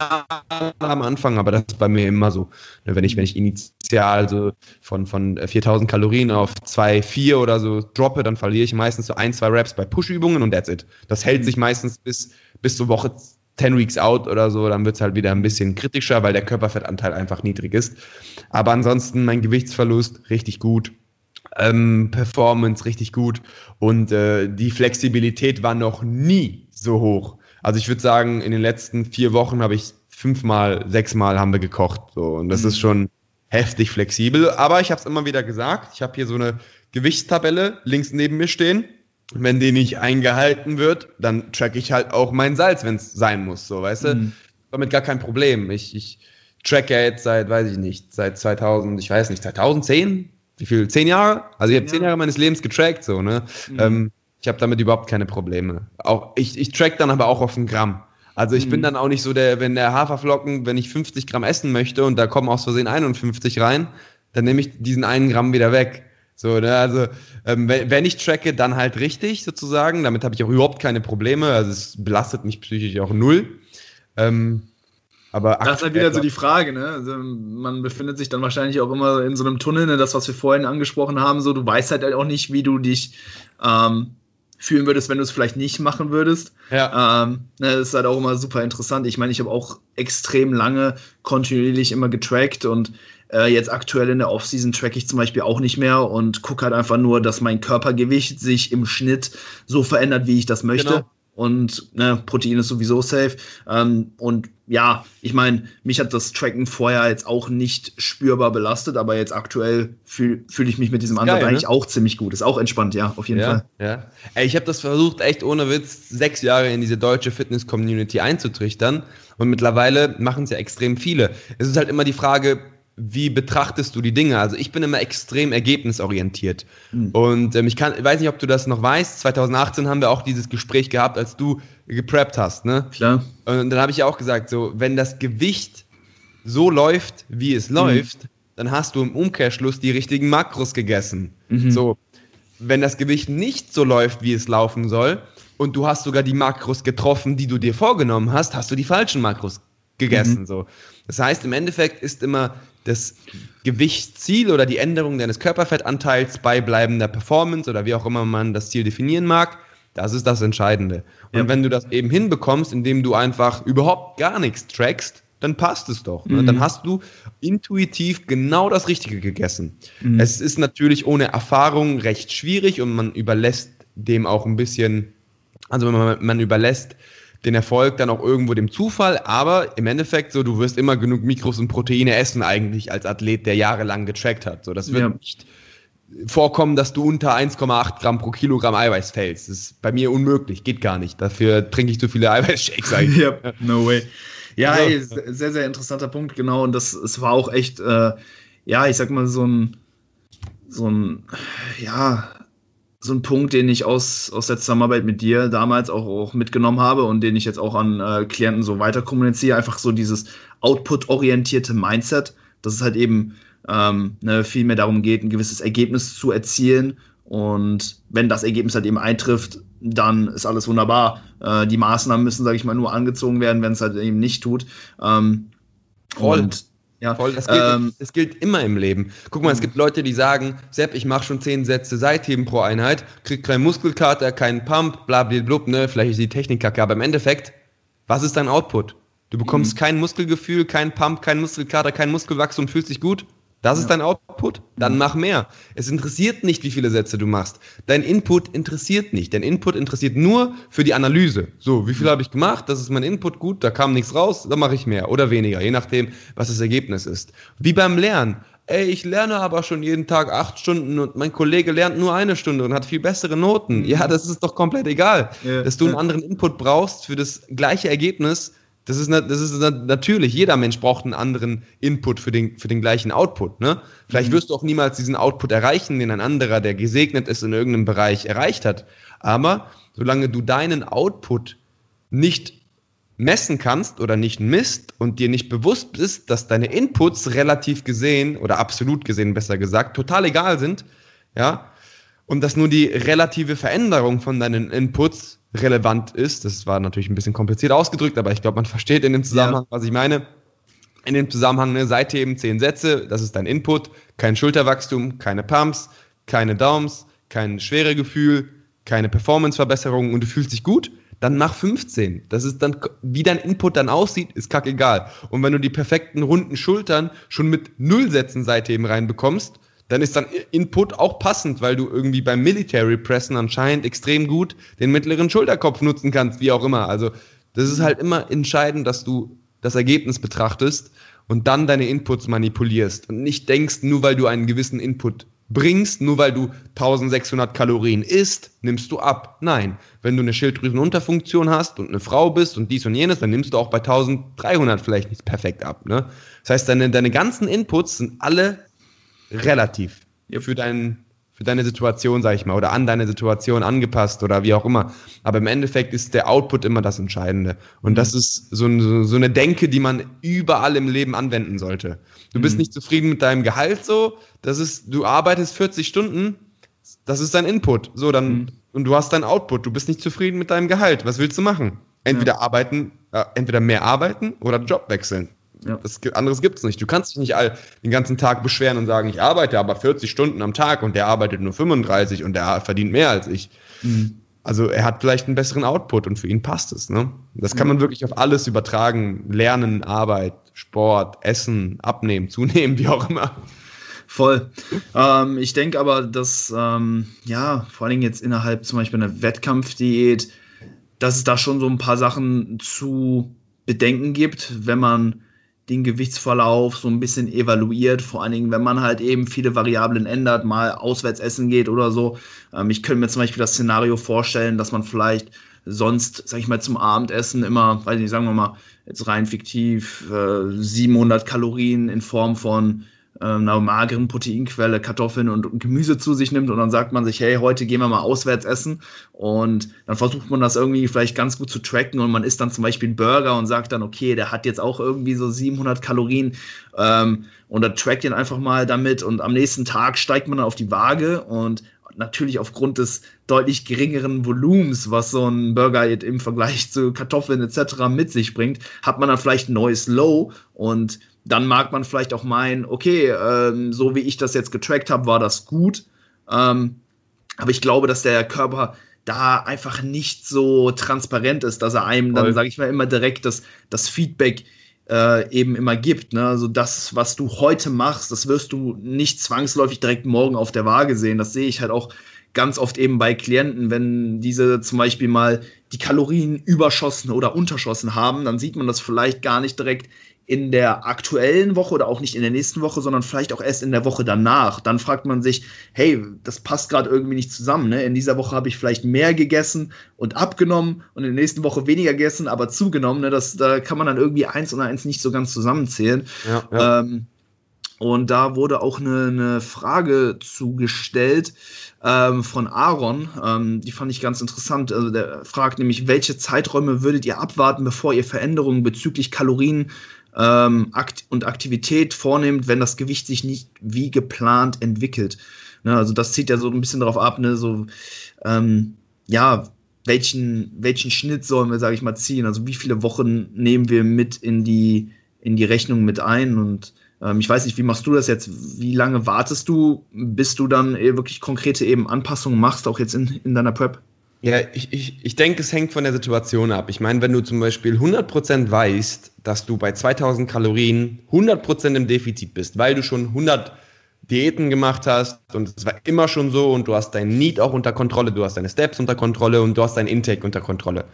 am Anfang, aber das ist bei mir immer so. Ne, wenn ich, wenn ich initial so von, von 4000 Kalorien auf 2,4 oder so droppe, dann verliere ich meistens so ein, zwei Reps bei Push-Übungen und that's it. Das hält sich meistens bis, bis zur Woche 10 Weeks out oder so, dann wird es halt wieder ein bisschen kritischer, weil der Körperfettanteil einfach niedrig ist. Aber ansonsten mein Gewichtsverlust richtig gut. Ähm, Performance richtig gut und äh, die Flexibilität war noch nie so hoch. Also ich würde sagen, in den letzten vier Wochen habe ich fünfmal, sechsmal haben wir gekocht. So. Und das mhm. ist schon heftig flexibel. Aber ich habe es immer wieder gesagt, ich habe hier so eine Gewichtstabelle links neben mir stehen wenn die nicht eingehalten wird, dann track ich halt auch mein Salz, wenn es sein muss, so, weißt du? Mhm. Damit gar kein Problem. Ich, ich track ja jetzt seit, weiß ich nicht, seit 2000, ich weiß nicht, 2010? Wie viel? Zehn Jahre? Also ich habe zehn Jahre meines Lebens getrackt, so, ne? Mhm. Ähm, ich habe damit überhaupt keine Probleme. Auch, ich, ich track dann aber auch auf ein Gramm. Also ich mhm. bin dann auch nicht so der, wenn der Haferflocken, wenn ich 50 Gramm essen möchte und da kommen aus Versehen 51 rein, dann nehme ich diesen einen Gramm wieder weg. So, ne, also ähm, wenn, wenn ich tracke, dann halt richtig sozusagen. Damit habe ich auch überhaupt keine Probleme. Also es belastet mich psychisch auch null. Ähm, aber das ist halt wieder so die Frage, ne? Also man befindet sich dann wahrscheinlich auch immer in so einem Tunnel, ne? das, was wir vorhin angesprochen haben, so du weißt halt auch nicht, wie du dich ähm, fühlen würdest, wenn du es vielleicht nicht machen würdest. Ja. Ähm, ne, das ist halt auch immer super interessant. Ich meine, ich habe auch extrem lange kontinuierlich immer getrackt und äh, jetzt aktuell in der Offseason track ich zum Beispiel auch nicht mehr und gucke halt einfach nur, dass mein Körpergewicht sich im Schnitt so verändert, wie ich das möchte. Genau. Und ne, Protein ist sowieso safe. Ähm, und ja, ich meine, mich hat das Tracken vorher jetzt auch nicht spürbar belastet, aber jetzt aktuell fühle fühl ich mich mit diesem Ansatz ne? eigentlich auch ziemlich gut. Ist auch entspannt, ja, auf jeden ja, Fall. Ja. Ey, ich habe das versucht, echt ohne Witz, sechs Jahre in diese deutsche Fitness-Community einzutrichtern. Und mittlerweile machen es ja extrem viele. Es ist halt immer die Frage, wie betrachtest du die Dinge? Also ich bin immer extrem ergebnisorientiert. Mhm. Und ähm, ich kann, weiß nicht, ob du das noch weißt, 2018 haben wir auch dieses Gespräch gehabt, als du gepreppt hast, ne? Klar. Und dann habe ich ja auch gesagt, so, wenn das Gewicht so läuft, wie es mhm. läuft, dann hast du im Umkehrschluss die richtigen Makros gegessen. Mhm. So, wenn das Gewicht nicht so läuft, wie es laufen soll, und du hast sogar die Makros getroffen, die du dir vorgenommen hast, hast du die falschen Makros gegessen. Mhm. So. Das heißt, im Endeffekt ist immer das Gewichtsziel oder die Änderung deines Körperfettanteils bei bleibender Performance oder wie auch immer man das Ziel definieren mag, das ist das Entscheidende. Und ja. wenn du das eben hinbekommst, indem du einfach überhaupt gar nichts trackst, dann passt es doch. Ne? Mhm. Dann hast du intuitiv genau das Richtige gegessen. Mhm. Es ist natürlich ohne Erfahrung recht schwierig und man überlässt dem auch ein bisschen, also man, man überlässt den Erfolg dann auch irgendwo dem Zufall, aber im Endeffekt so, du wirst immer genug Mikros und Proteine essen eigentlich als Athlet, der jahrelang getrackt hat. So, das wird ja. nicht vorkommen, dass du unter 1,8 Gramm pro Kilogramm Eiweiß fällst. Das ist bei mir unmöglich, geht gar nicht. Dafür trinke ich zu viele Eiweißshakes eigentlich. yep, no way. Ja, also, ey, sehr, sehr interessanter Punkt, genau. Und das, es war auch echt, äh, ja, ich sag mal, so ein, so ein, ja, so ein Punkt, den ich aus, aus der Zusammenarbeit mit dir damals auch, auch mitgenommen habe und den ich jetzt auch an äh, Klienten so weiter kommuniziere. Einfach so dieses Output-orientierte Mindset, dass es halt eben ähm, ne, viel mehr darum geht, ein gewisses Ergebnis zu erzielen. Und wenn das Ergebnis halt eben eintrifft, dann ist alles wunderbar. Äh, die Maßnahmen müssen, sage ich mal, nur angezogen werden, wenn es halt eben nicht tut. Ähm, Voll. Und Ja, Voll, das gilt, ähm, das gilt immer im Leben. Guck mal, es gibt Leute, die sagen, Sepp, ich mache schon zehn Sätze Seitheben pro Einheit, krieg keinen Muskelkater, keinen Pump, bla bla bla, ne, vielleicht ist die Technik kacke, aber im Endeffekt, was ist dein Output? Du bekommst mhm. kein Muskelgefühl, kein Pump, kein Muskelkater, kein Muskelwachstum, fühlst dich gut. Das ist dein Output? Dann mhm. mach mehr. Es interessiert nicht, wie viele Sätze du machst. Dein Input interessiert nicht. Dein Input interessiert nur für die Analyse. So, wie viel habe ich gemacht? Das ist mein Input gut, da kam nichts raus, dann mache ich mehr oder weniger, je nachdem, was das Ergebnis ist. Wie beim Lernen. Ey, ich lerne aber schon jeden Tag acht Stunden und mein Kollege lernt nur eine Stunde und hat viel bessere Noten. Mhm. Ja, das ist doch komplett egal. Dass du einen anderen Input brauchst für das gleiche Ergebnis, das ist, das ist natürlich, jeder Mensch braucht einen anderen Input für den, für den gleichen Output. Ne? Vielleicht mhm. wirst du auch niemals diesen Output erreichen, den ein anderer, der gesegnet ist in irgendeinem Bereich, erreicht hat. Aber solange du deinen Output nicht messen kannst oder nicht misst und dir nicht bewusst bist, dass deine Inputs relativ gesehen oder absolut gesehen besser gesagt total egal sind, ja, und dass nur die relative Veränderung von deinen Inputs relevant ist. Das war natürlich ein bisschen kompliziert ausgedrückt, aber ich glaube, man versteht in dem Zusammenhang, ja. was ich meine. In dem Zusammenhang, ne, Seitheben, zehn Sätze, das ist dein Input, kein Schulterwachstum, keine Pumps, keine Downs, kein Schweregefühl, keine Performanceverbesserung und du fühlst dich gut, dann mach 15. Das ist dann, wie dein Input dann aussieht, ist kackegal. Und wenn du die perfekten runden Schultern schon mit null Sätzen Seitheben reinbekommst, dann ist dann Input auch passend, weil du irgendwie beim Military Pressen anscheinend extrem gut den mittleren Schulterkopf nutzen kannst, wie auch immer. Also das ist halt immer entscheidend, dass du das Ergebnis betrachtest und dann deine Inputs manipulierst und nicht denkst, nur weil du einen gewissen Input bringst, nur weil du 1600 Kalorien isst, nimmst du ab. Nein, wenn du eine Schilddrüsenunterfunktion hast und eine Frau bist und dies und jenes, dann nimmst du auch bei 1300 vielleicht nicht perfekt ab. Ne? Das heißt, deine, deine ganzen Inputs sind alle relativ für, dein, für deine Situation, sag ich mal, oder an deine Situation angepasst oder wie auch immer. Aber im Endeffekt ist der Output immer das Entscheidende. Und das ist so, so, so eine Denke, die man überall im Leben anwenden sollte. Du bist mhm. nicht zufrieden mit deinem Gehalt so, das ist, du arbeitest 40 Stunden, das ist dein Input. So, dann, mhm. und du hast dein Output, du bist nicht zufrieden mit deinem Gehalt. Was willst du machen? Entweder ja. arbeiten, äh, entweder mehr arbeiten oder Job wechseln. Ja. Das, anderes gibt es nicht. Du kannst dich nicht all, den ganzen Tag beschweren und sagen, ich arbeite aber 40 Stunden am Tag und der arbeitet nur 35 und der verdient mehr als ich. Mhm. Also er hat vielleicht einen besseren Output und für ihn passt es. Ne? Das kann man wirklich auf alles übertragen. Lernen, Arbeit, Sport, Essen, Abnehmen, Zunehmen, wie auch immer. Voll. Ähm, ich denke aber, dass, ähm, ja, vor allem jetzt innerhalb zum Beispiel einer Wettkampfdiät, dass es da schon so ein paar Sachen zu bedenken gibt, wenn man den Gewichtsverlauf so ein bisschen evaluiert, vor allen Dingen, wenn man halt eben viele Variablen ändert, mal auswärts essen geht oder so. Ähm, ich könnte mir zum Beispiel das Szenario vorstellen, dass man vielleicht sonst, sag ich mal, zum Abendessen immer, weiß nicht, sagen wir mal, jetzt rein fiktiv, äh, 700 Kalorien in Form von einer mageren Proteinquelle, Kartoffeln und Gemüse zu sich nimmt und dann sagt man sich, hey, heute gehen wir mal auswärts essen und dann versucht man das irgendwie vielleicht ganz gut zu tracken und man isst dann zum Beispiel einen Burger und sagt dann, okay, der hat jetzt auch irgendwie so 700 Kalorien ähm, und dann trackt ihn einfach mal damit und am nächsten Tag steigt man dann auf die Waage und natürlich aufgrund des deutlich geringeren Volumens, was so ein Burger im Vergleich zu Kartoffeln etc. mit sich bringt, hat man dann vielleicht ein neues Low und dann mag man vielleicht auch meinen, okay, ähm, so wie ich das jetzt getrackt habe, war das gut. Ähm, aber ich glaube, dass der Körper da einfach nicht so transparent ist, dass er einem dann, sage ich mal, immer direkt das, das Feedback äh, eben immer gibt. Ne? Also das, was du heute machst, das wirst du nicht zwangsläufig direkt morgen auf der Waage sehen. Das sehe ich halt auch ganz oft eben bei Klienten, wenn diese zum Beispiel mal die Kalorien überschossen oder unterschossen haben, dann sieht man das vielleicht gar nicht direkt in der aktuellen Woche oder auch nicht in der nächsten Woche, sondern vielleicht auch erst in der Woche danach. Dann fragt man sich, hey, das passt gerade irgendwie nicht zusammen. Ne? In dieser Woche habe ich vielleicht mehr gegessen und abgenommen und in der nächsten Woche weniger gegessen, aber zugenommen. Ne? Das, da kann man dann irgendwie eins und eins nicht so ganz zusammenzählen. Ja, ja. Ähm, und da wurde auch eine, eine Frage zugestellt ähm, von Aaron. Ähm, die fand ich ganz interessant. Also der fragt nämlich, welche Zeiträume würdet ihr abwarten, bevor ihr Veränderungen bezüglich Kalorien ähm, Akt und Aktivität vornimmt, wenn das Gewicht sich nicht wie geplant entwickelt. Ne, also das zieht ja so ein bisschen darauf ab, ne, so ähm, ja, welchen, welchen Schnitt sollen wir, sage ich mal, ziehen? Also wie viele Wochen nehmen wir mit in die, in die Rechnung mit ein und Ähm, ich weiß nicht, wie machst du das jetzt? Wie lange wartest du, bis du dann äh, wirklich konkrete eben Anpassungen machst, auch jetzt in, in deiner Prep? Ja, ich, ich, ich denke, es hängt von der Situation ab. Ich meine, wenn du zum Beispiel 100% weißt, dass du bei 2000 Kalorien 100% im Defizit bist, weil du schon 100 Diäten gemacht hast und es war immer schon so und du hast dein Need auch unter Kontrolle, du hast deine Steps unter Kontrolle und du hast dein Intake unter Kontrolle.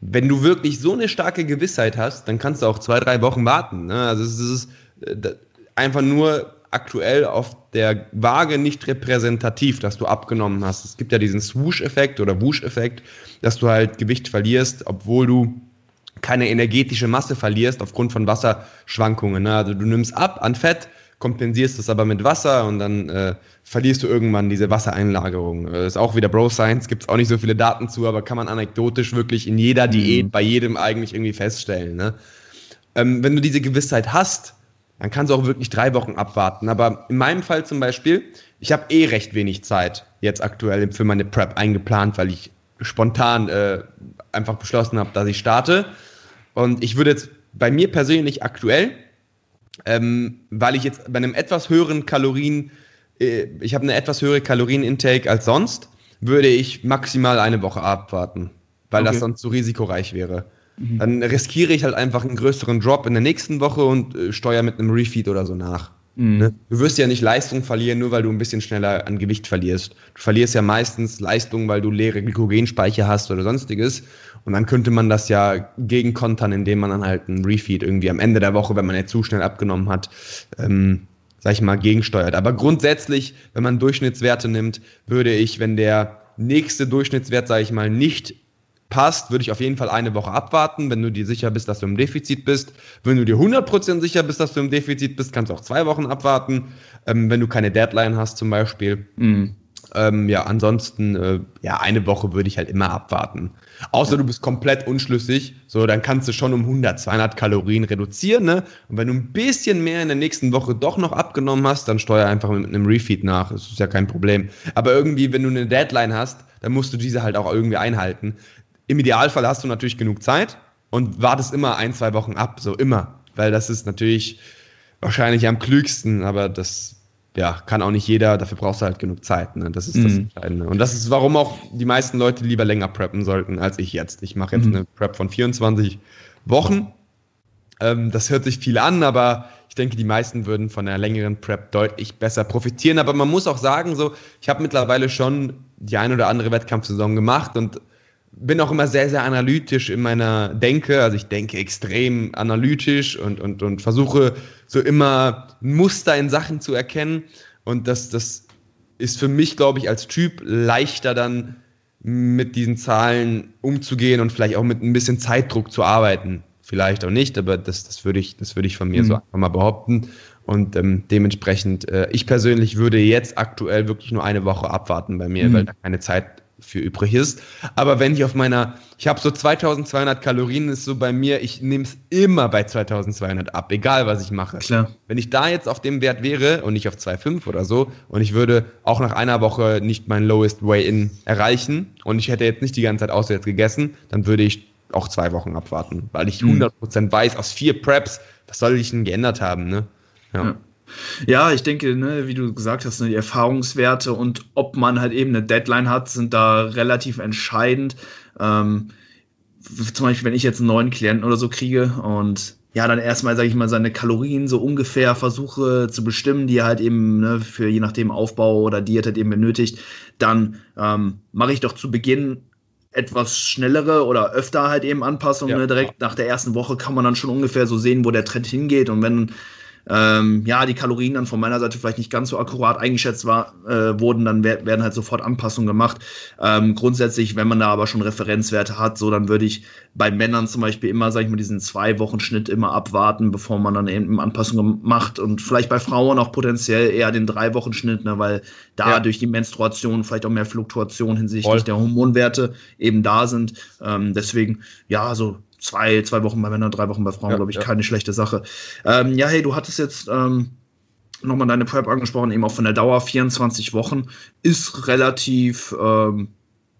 Wenn du wirklich so eine starke Gewissheit hast, dann kannst du auch zwei, drei Wochen warten. Ne? Also es ist äh, einfach nur aktuell auf der Waage nicht repräsentativ, dass du abgenommen hast. Es gibt ja diesen Swoosh-Effekt oder Woosh-Effekt, dass du halt Gewicht verlierst, obwohl du keine energetische Masse verlierst aufgrund von Wasserschwankungen. Ne? Also du nimmst ab an Fett, kompensierst es aber mit Wasser und dann äh, verlierst du irgendwann diese Wassereinlagerung. Das äh, ist auch wieder Bro Science, gibt es auch nicht so viele Daten zu, aber kann man anekdotisch wirklich in jeder Diät, mhm. bei jedem eigentlich irgendwie feststellen. Ne? Ähm, wenn du diese Gewissheit hast, dann kannst du auch wirklich drei Wochen abwarten. Aber in meinem Fall zum Beispiel, ich habe eh recht wenig Zeit jetzt aktuell für meine Prep eingeplant, weil ich spontan äh, einfach beschlossen habe, dass ich starte. Und ich würde jetzt bei mir persönlich aktuell, ähm, weil ich jetzt bei einem etwas höheren Kalorien, äh, ich habe eine etwas höhere Kalorienintake als sonst, würde ich maximal eine Woche abwarten, weil okay. das sonst zu risikoreich wäre. Mhm. Dann riskiere ich halt einfach einen größeren Drop in der nächsten Woche und äh, steuere mit einem Refeed oder so nach. Mhm. Ne? Du wirst ja nicht Leistung verlieren, nur weil du ein bisschen schneller an Gewicht verlierst. Du verlierst ja meistens Leistung, weil du leere Glykogenspeicher hast oder sonstiges. Und dann könnte man das ja gegenkontern, indem man dann halt einen Refeed irgendwie am Ende der Woche, wenn man jetzt zu schnell abgenommen hat, ähm, sag ich mal, gegensteuert. Aber grundsätzlich, wenn man Durchschnittswerte nimmt, würde ich, wenn der nächste Durchschnittswert, sage ich mal, nicht passt, würde ich auf jeden Fall eine Woche abwarten, wenn du dir sicher bist, dass du im Defizit bist. Wenn du dir 100% sicher bist, dass du im Defizit bist, kannst du auch zwei Wochen abwarten, ähm, wenn du keine Deadline hast zum Beispiel. Mhm. Ähm, ja, ansonsten, äh, ja, eine Woche würde ich halt immer abwarten. Außer du bist komplett unschlüssig, so, dann kannst du schon um 100, 200 Kalorien reduzieren, ne? Und wenn du ein bisschen mehr in der nächsten Woche doch noch abgenommen hast, dann steuer einfach mit einem Refeed nach. Das ist ja kein Problem. Aber irgendwie, wenn du eine Deadline hast, dann musst du diese halt auch irgendwie einhalten. Im Idealfall hast du natürlich genug Zeit und wartest immer ein, zwei Wochen ab, so immer. Weil das ist natürlich wahrscheinlich am klügsten, aber das ja, kann auch nicht jeder, dafür brauchst du halt genug Zeit. Ne? Das ist das mhm. Entscheidende. Und das ist, warum auch die meisten Leute lieber länger preppen sollten als ich jetzt. Ich mache jetzt mhm. eine Prep von 24 Wochen. Ähm, das hört sich viel an, aber ich denke, die meisten würden von einer längeren Prep deutlich besser profitieren. Aber man muss auch sagen, so, ich habe mittlerweile schon die ein oder andere Wettkampfsaison gemacht und bin auch immer sehr, sehr analytisch in meiner Denke. Also ich denke extrem analytisch und, und, und versuche so immer Muster in Sachen zu erkennen. Und das, das ist für mich, glaube ich, als Typ leichter dann mit diesen Zahlen umzugehen und vielleicht auch mit ein bisschen Zeitdruck zu arbeiten. Vielleicht auch nicht, aber das, das würde ich, das würde ich von mir mhm. so einfach mal behaupten. Und ähm, dementsprechend, äh, ich persönlich würde jetzt aktuell wirklich nur eine Woche abwarten bei mir, mhm. weil da keine Zeit für übrig ist. Aber wenn ich auf meiner, ich habe so 2200 Kalorien, ist so bei mir, ich nehme es immer bei 2200 ab, egal was ich mache. Klar. Wenn ich da jetzt auf dem Wert wäre und nicht auf 2,5 oder so und ich würde auch nach einer Woche nicht mein Lowest Way-In erreichen und ich hätte jetzt nicht die ganze Zeit auswärts gegessen, dann würde ich auch zwei Wochen abwarten, weil ich 100% mhm. weiß, aus vier Preps, was soll ich denn geändert haben, ne? ja. ja. Ja, ich denke, ne, wie du gesagt hast, ne, die Erfahrungswerte und ob man halt eben eine Deadline hat, sind da relativ entscheidend. Ähm, zum Beispiel, wenn ich jetzt einen neuen Klienten oder so kriege und ja, dann erstmal, sage ich mal, seine Kalorien so ungefähr versuche zu bestimmen, die er halt eben ne, für je nachdem Aufbau oder Diät halt eben benötigt, dann ähm, mache ich doch zu Beginn etwas schnellere oder öfter halt eben Anpassungen. Ja. Ne? Direkt nach der ersten Woche kann man dann schon ungefähr so sehen, wo der Trend hingeht. Und wenn ähm, ja, die Kalorien dann von meiner Seite vielleicht nicht ganz so akkurat eingeschätzt war, äh, wurden, dann werden halt sofort Anpassungen gemacht. Ähm, grundsätzlich, wenn man da aber schon Referenzwerte hat, so dann würde ich bei Männern zum Beispiel immer, sag ich mal, diesen zwei Wochen Schnitt immer abwarten, bevor man dann eben Anpassungen macht und vielleicht bei Frauen auch potenziell eher den drei Wochen Schnitt, ne, weil da ja. durch die Menstruation vielleicht auch mehr Fluktuation hinsichtlich Voll. der Hormonwerte eben da sind. Ähm, deswegen, ja, so zwei, zwei Wochen bei Männern, drei Wochen bei Frauen, ja, glaube ich, ja. keine schlechte Sache. Ähm, ja, hey, du hattest jetzt ähm, nochmal deine Prep angesprochen, eben auch von der Dauer 24 Wochen, ist relativ, ähm,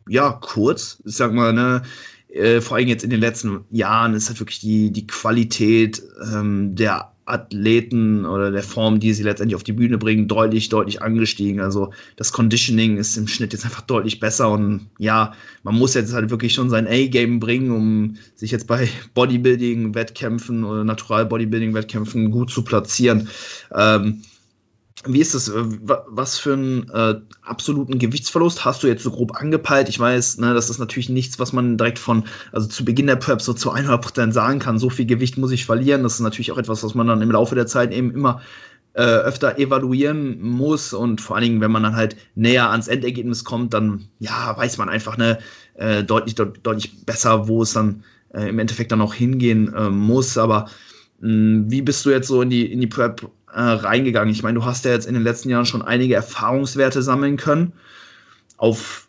ja, kurz. Ich sag mal, ne, äh, vor allem jetzt in den letzten Jahren ist halt wirklich die, die Qualität ähm, der Athleten oder der Form, die sie letztendlich auf die Bühne bringen, deutlich, deutlich angestiegen. Also das Conditioning ist im Schnitt jetzt einfach deutlich besser und ja, man muss jetzt halt wirklich schon sein A-Game bringen, um sich jetzt bei Bodybuilding-Wettkämpfen oder Natural-Bodybuilding-Wettkämpfen gut zu platzieren. Ähm, wie ist das? Äh, was für einen äh, absoluten Gewichtsverlust hast du jetzt so grob angepeilt? Ich weiß, ne, das ist natürlich nichts, was man direkt von, also zu Beginn der Prep so zu 100% sagen kann. So viel Gewicht muss ich verlieren. Das ist natürlich auch etwas, was man dann im Laufe der Zeit eben immer äh, öfter evaluieren muss. Und vor allen Dingen, wenn man dann halt näher ans Endergebnis kommt, dann, ja, weiß man einfach, ne, äh, deutlich, de deutlich besser, wo es dann äh, im Endeffekt dann auch hingehen äh, muss. Aber mh, wie bist du jetzt so in die, in die Prep äh, reingegangen? Ich meine, du hast ja jetzt in den letzten Jahren schon einige Erfahrungswerte sammeln können. Auf,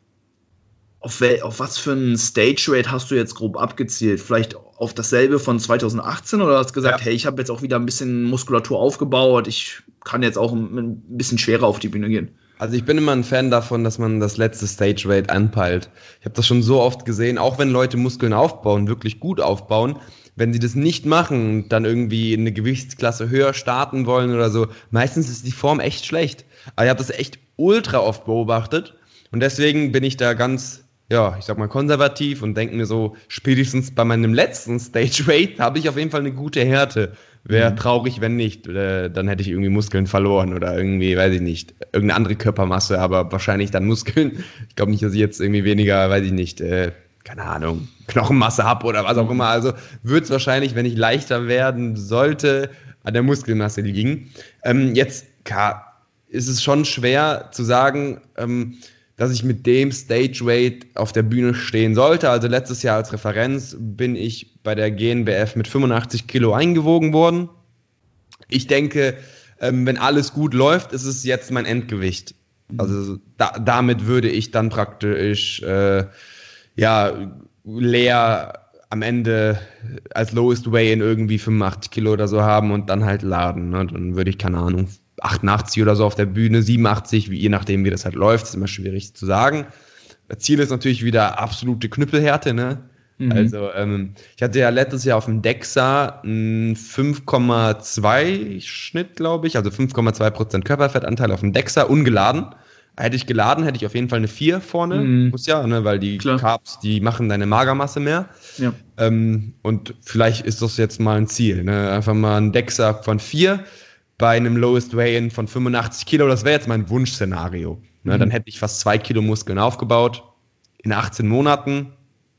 auf, auf was für ein Stage Rate hast du jetzt grob abgezielt? Vielleicht auf dasselbe von 2018 oder hast du gesagt, ja. hey, ich habe jetzt auch wieder ein bisschen Muskulatur aufgebaut, ich kann jetzt auch ein, ein bisschen schwerer auf die Bühne gehen? Also ich bin immer ein Fan davon, dass man das letzte Stage Rate anpeilt. Ich habe das schon so oft gesehen, auch wenn Leute Muskeln aufbauen, wirklich gut aufbauen, wenn sie das nicht machen und dann irgendwie eine Gewichtsklasse höher starten wollen oder so, meistens ist die Form echt schlecht. Aber ich habe das echt ultra oft beobachtet und deswegen bin ich da ganz, ja, ich sag mal konservativ und denke mir so, spätestens bei meinem letzten Stage Rate habe ich auf jeden Fall eine gute Härte. Wäre mhm. traurig, wenn nicht. Dann hätte ich irgendwie Muskeln verloren oder irgendwie, weiß ich nicht, irgendeine andere Körpermasse, aber wahrscheinlich dann Muskeln. Ich glaube nicht, dass ich jetzt irgendwie weniger, weiß ich nicht, äh, keine Ahnung, Knochenmasse habe oder was auch immer. Also wird es wahrscheinlich, wenn ich leichter werden sollte, an der Muskelmasse liegen. Ähm, jetzt klar, ist es schon schwer zu sagen, ähm, dass ich mit dem Stage Weight auf der Bühne stehen sollte. Also letztes Jahr als Referenz bin ich bei der GNBF mit 85 Kilo eingewogen worden. Ich denke, ähm, wenn alles gut läuft, ist es jetzt mein Endgewicht. Also da, damit würde ich dann praktisch äh, ja, leer am Ende als Lowest Weigh-In irgendwie 85 Kilo oder so haben und dann halt laden. Ne? Dann würde ich, keine Ahnung, 88 oder so auf der Bühne, 87, je nachdem, wie das halt läuft, ist immer schwierig zu sagen. Das Ziel ist natürlich wieder absolute Knüppelhärte, ne? Mhm. Also, ähm, ich hatte ja letztes Jahr auf dem Dexa einen 5,2 Schnitt, glaube ich, also 5,2% Körperfettanteil auf dem Dexa, ungeladen. Hätte ich geladen, hätte ich auf jeden Fall eine 4 vorne. Mhm. Muss ja, ne, weil die Klar. Carbs, die machen deine Magermasse mehr. Ja. Ähm, und vielleicht ist das jetzt mal ein Ziel. Ne? Einfach mal ein Dexa von 4 bei einem Lowest Weigh-In von 85 Kilo. Das wäre jetzt mein Wunschszenario. Ne? Mhm. Dann hätte ich fast 2 Kilo Muskeln aufgebaut in 18 Monaten.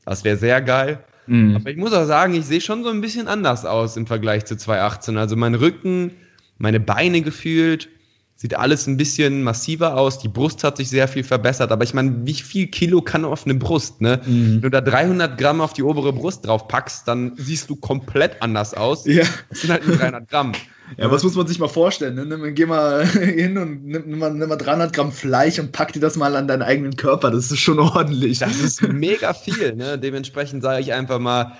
Das wäre sehr geil. Mhm. Aber ich muss auch sagen, ich sehe schon so ein bisschen anders aus im Vergleich zu 2018. Also mein Rücken, meine Beine gefühlt sieht alles ein bisschen massiver aus. Die Brust hat sich sehr viel verbessert. Aber ich meine, wie viel Kilo kann auf eine Brust, ne? Mhm. Wenn du da 300 Gramm auf die obere Brust drauf packst, dann siehst du komplett anders aus. Ja. Das sind halt nur 300 Gramm. Ja, was muss man sich mal vorstellen? Ne? Geh mal hin und nimm, nimm, mal, nimm mal 300 Gramm Fleisch und pack dir das mal an deinen eigenen Körper. Das ist schon ordentlich. Das ist mega viel. Ne? Dementsprechend sage ich einfach mal,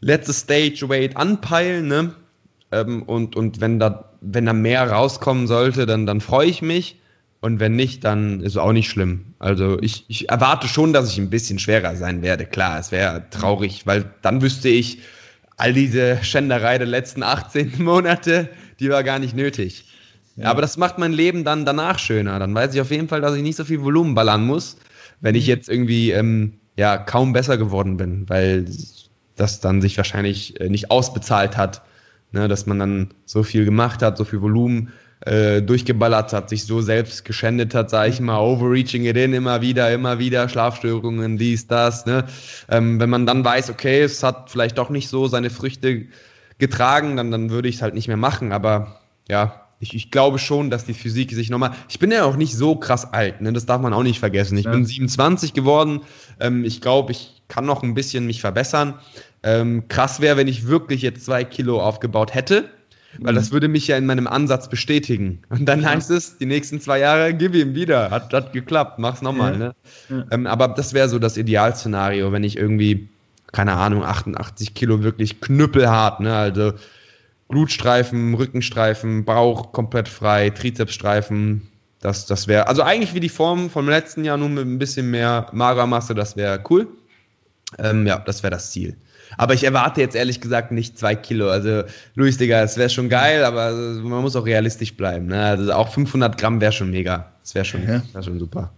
letztes Stage Weight anpeilen. Ne? Ähm, und, und wenn da wenn da mehr rauskommen sollte, dann, dann freue ich mich. Und wenn nicht, dann ist es auch nicht schlimm. Also ich, ich erwarte schon, dass ich ein bisschen schwerer sein werde. Klar, es wäre traurig, weil dann wüsste ich, all diese Schänderei der letzten 18 Monate, die war gar nicht nötig. Ja. Aber das macht mein Leben dann danach schöner. Dann weiß ich auf jeden Fall, dass ich nicht so viel Volumen ballern muss, wenn ich mhm. jetzt irgendwie ähm, ja kaum besser geworden bin, weil das dann sich wahrscheinlich äh, nicht ausbezahlt hat, ne, dass man dann so viel gemacht hat, so viel Volumen äh, durchgeballert hat, sich so selbst geschändet hat, sage ich mal, overreaching it in, immer wieder, immer wieder, Schlafstörungen, dies, das. Ne? Ähm, wenn man dann weiß, okay, es hat vielleicht doch nicht so seine Früchte getragen, dann, dann würde ich es halt nicht mehr machen. Aber ja, ich, ich glaube schon, dass die Physik sich nochmal. Ich bin ja auch nicht so krass alt, ne? das darf man auch nicht vergessen. Ich ja. bin 27 geworden. Ähm, ich glaube, ich kann noch ein bisschen mich verbessern. Ähm, krass wäre, wenn ich wirklich jetzt zwei Kilo aufgebaut hätte, weil mhm. das würde mich ja in meinem Ansatz bestätigen. Und dann heißt es, die nächsten zwei Jahre, gib ihm wieder. Hat, hat geklappt, mach's nochmal. Ja. Ne? Ja. Ähm, aber das wäre so das Idealszenario, wenn ich irgendwie, keine Ahnung, 88 Kilo wirklich knüppelhart, ne? Also Blutstreifen, Rückenstreifen, Bauch komplett frei, Trizepsstreifen. Das, das wäre, also eigentlich wie die Form vom letzten Jahr, nur mit ein bisschen mehr Magermasse, das wäre cool. Ähm, ja, das wäre das Ziel. Aber ich erwarte jetzt ehrlich gesagt nicht zwei Kilo. Also, Luis, Digga, es wäre schon geil, aber man muss auch realistisch bleiben. Ne? Also auch 500 Gramm wäre schon mega. Das wäre schon, Ja. wär schon super.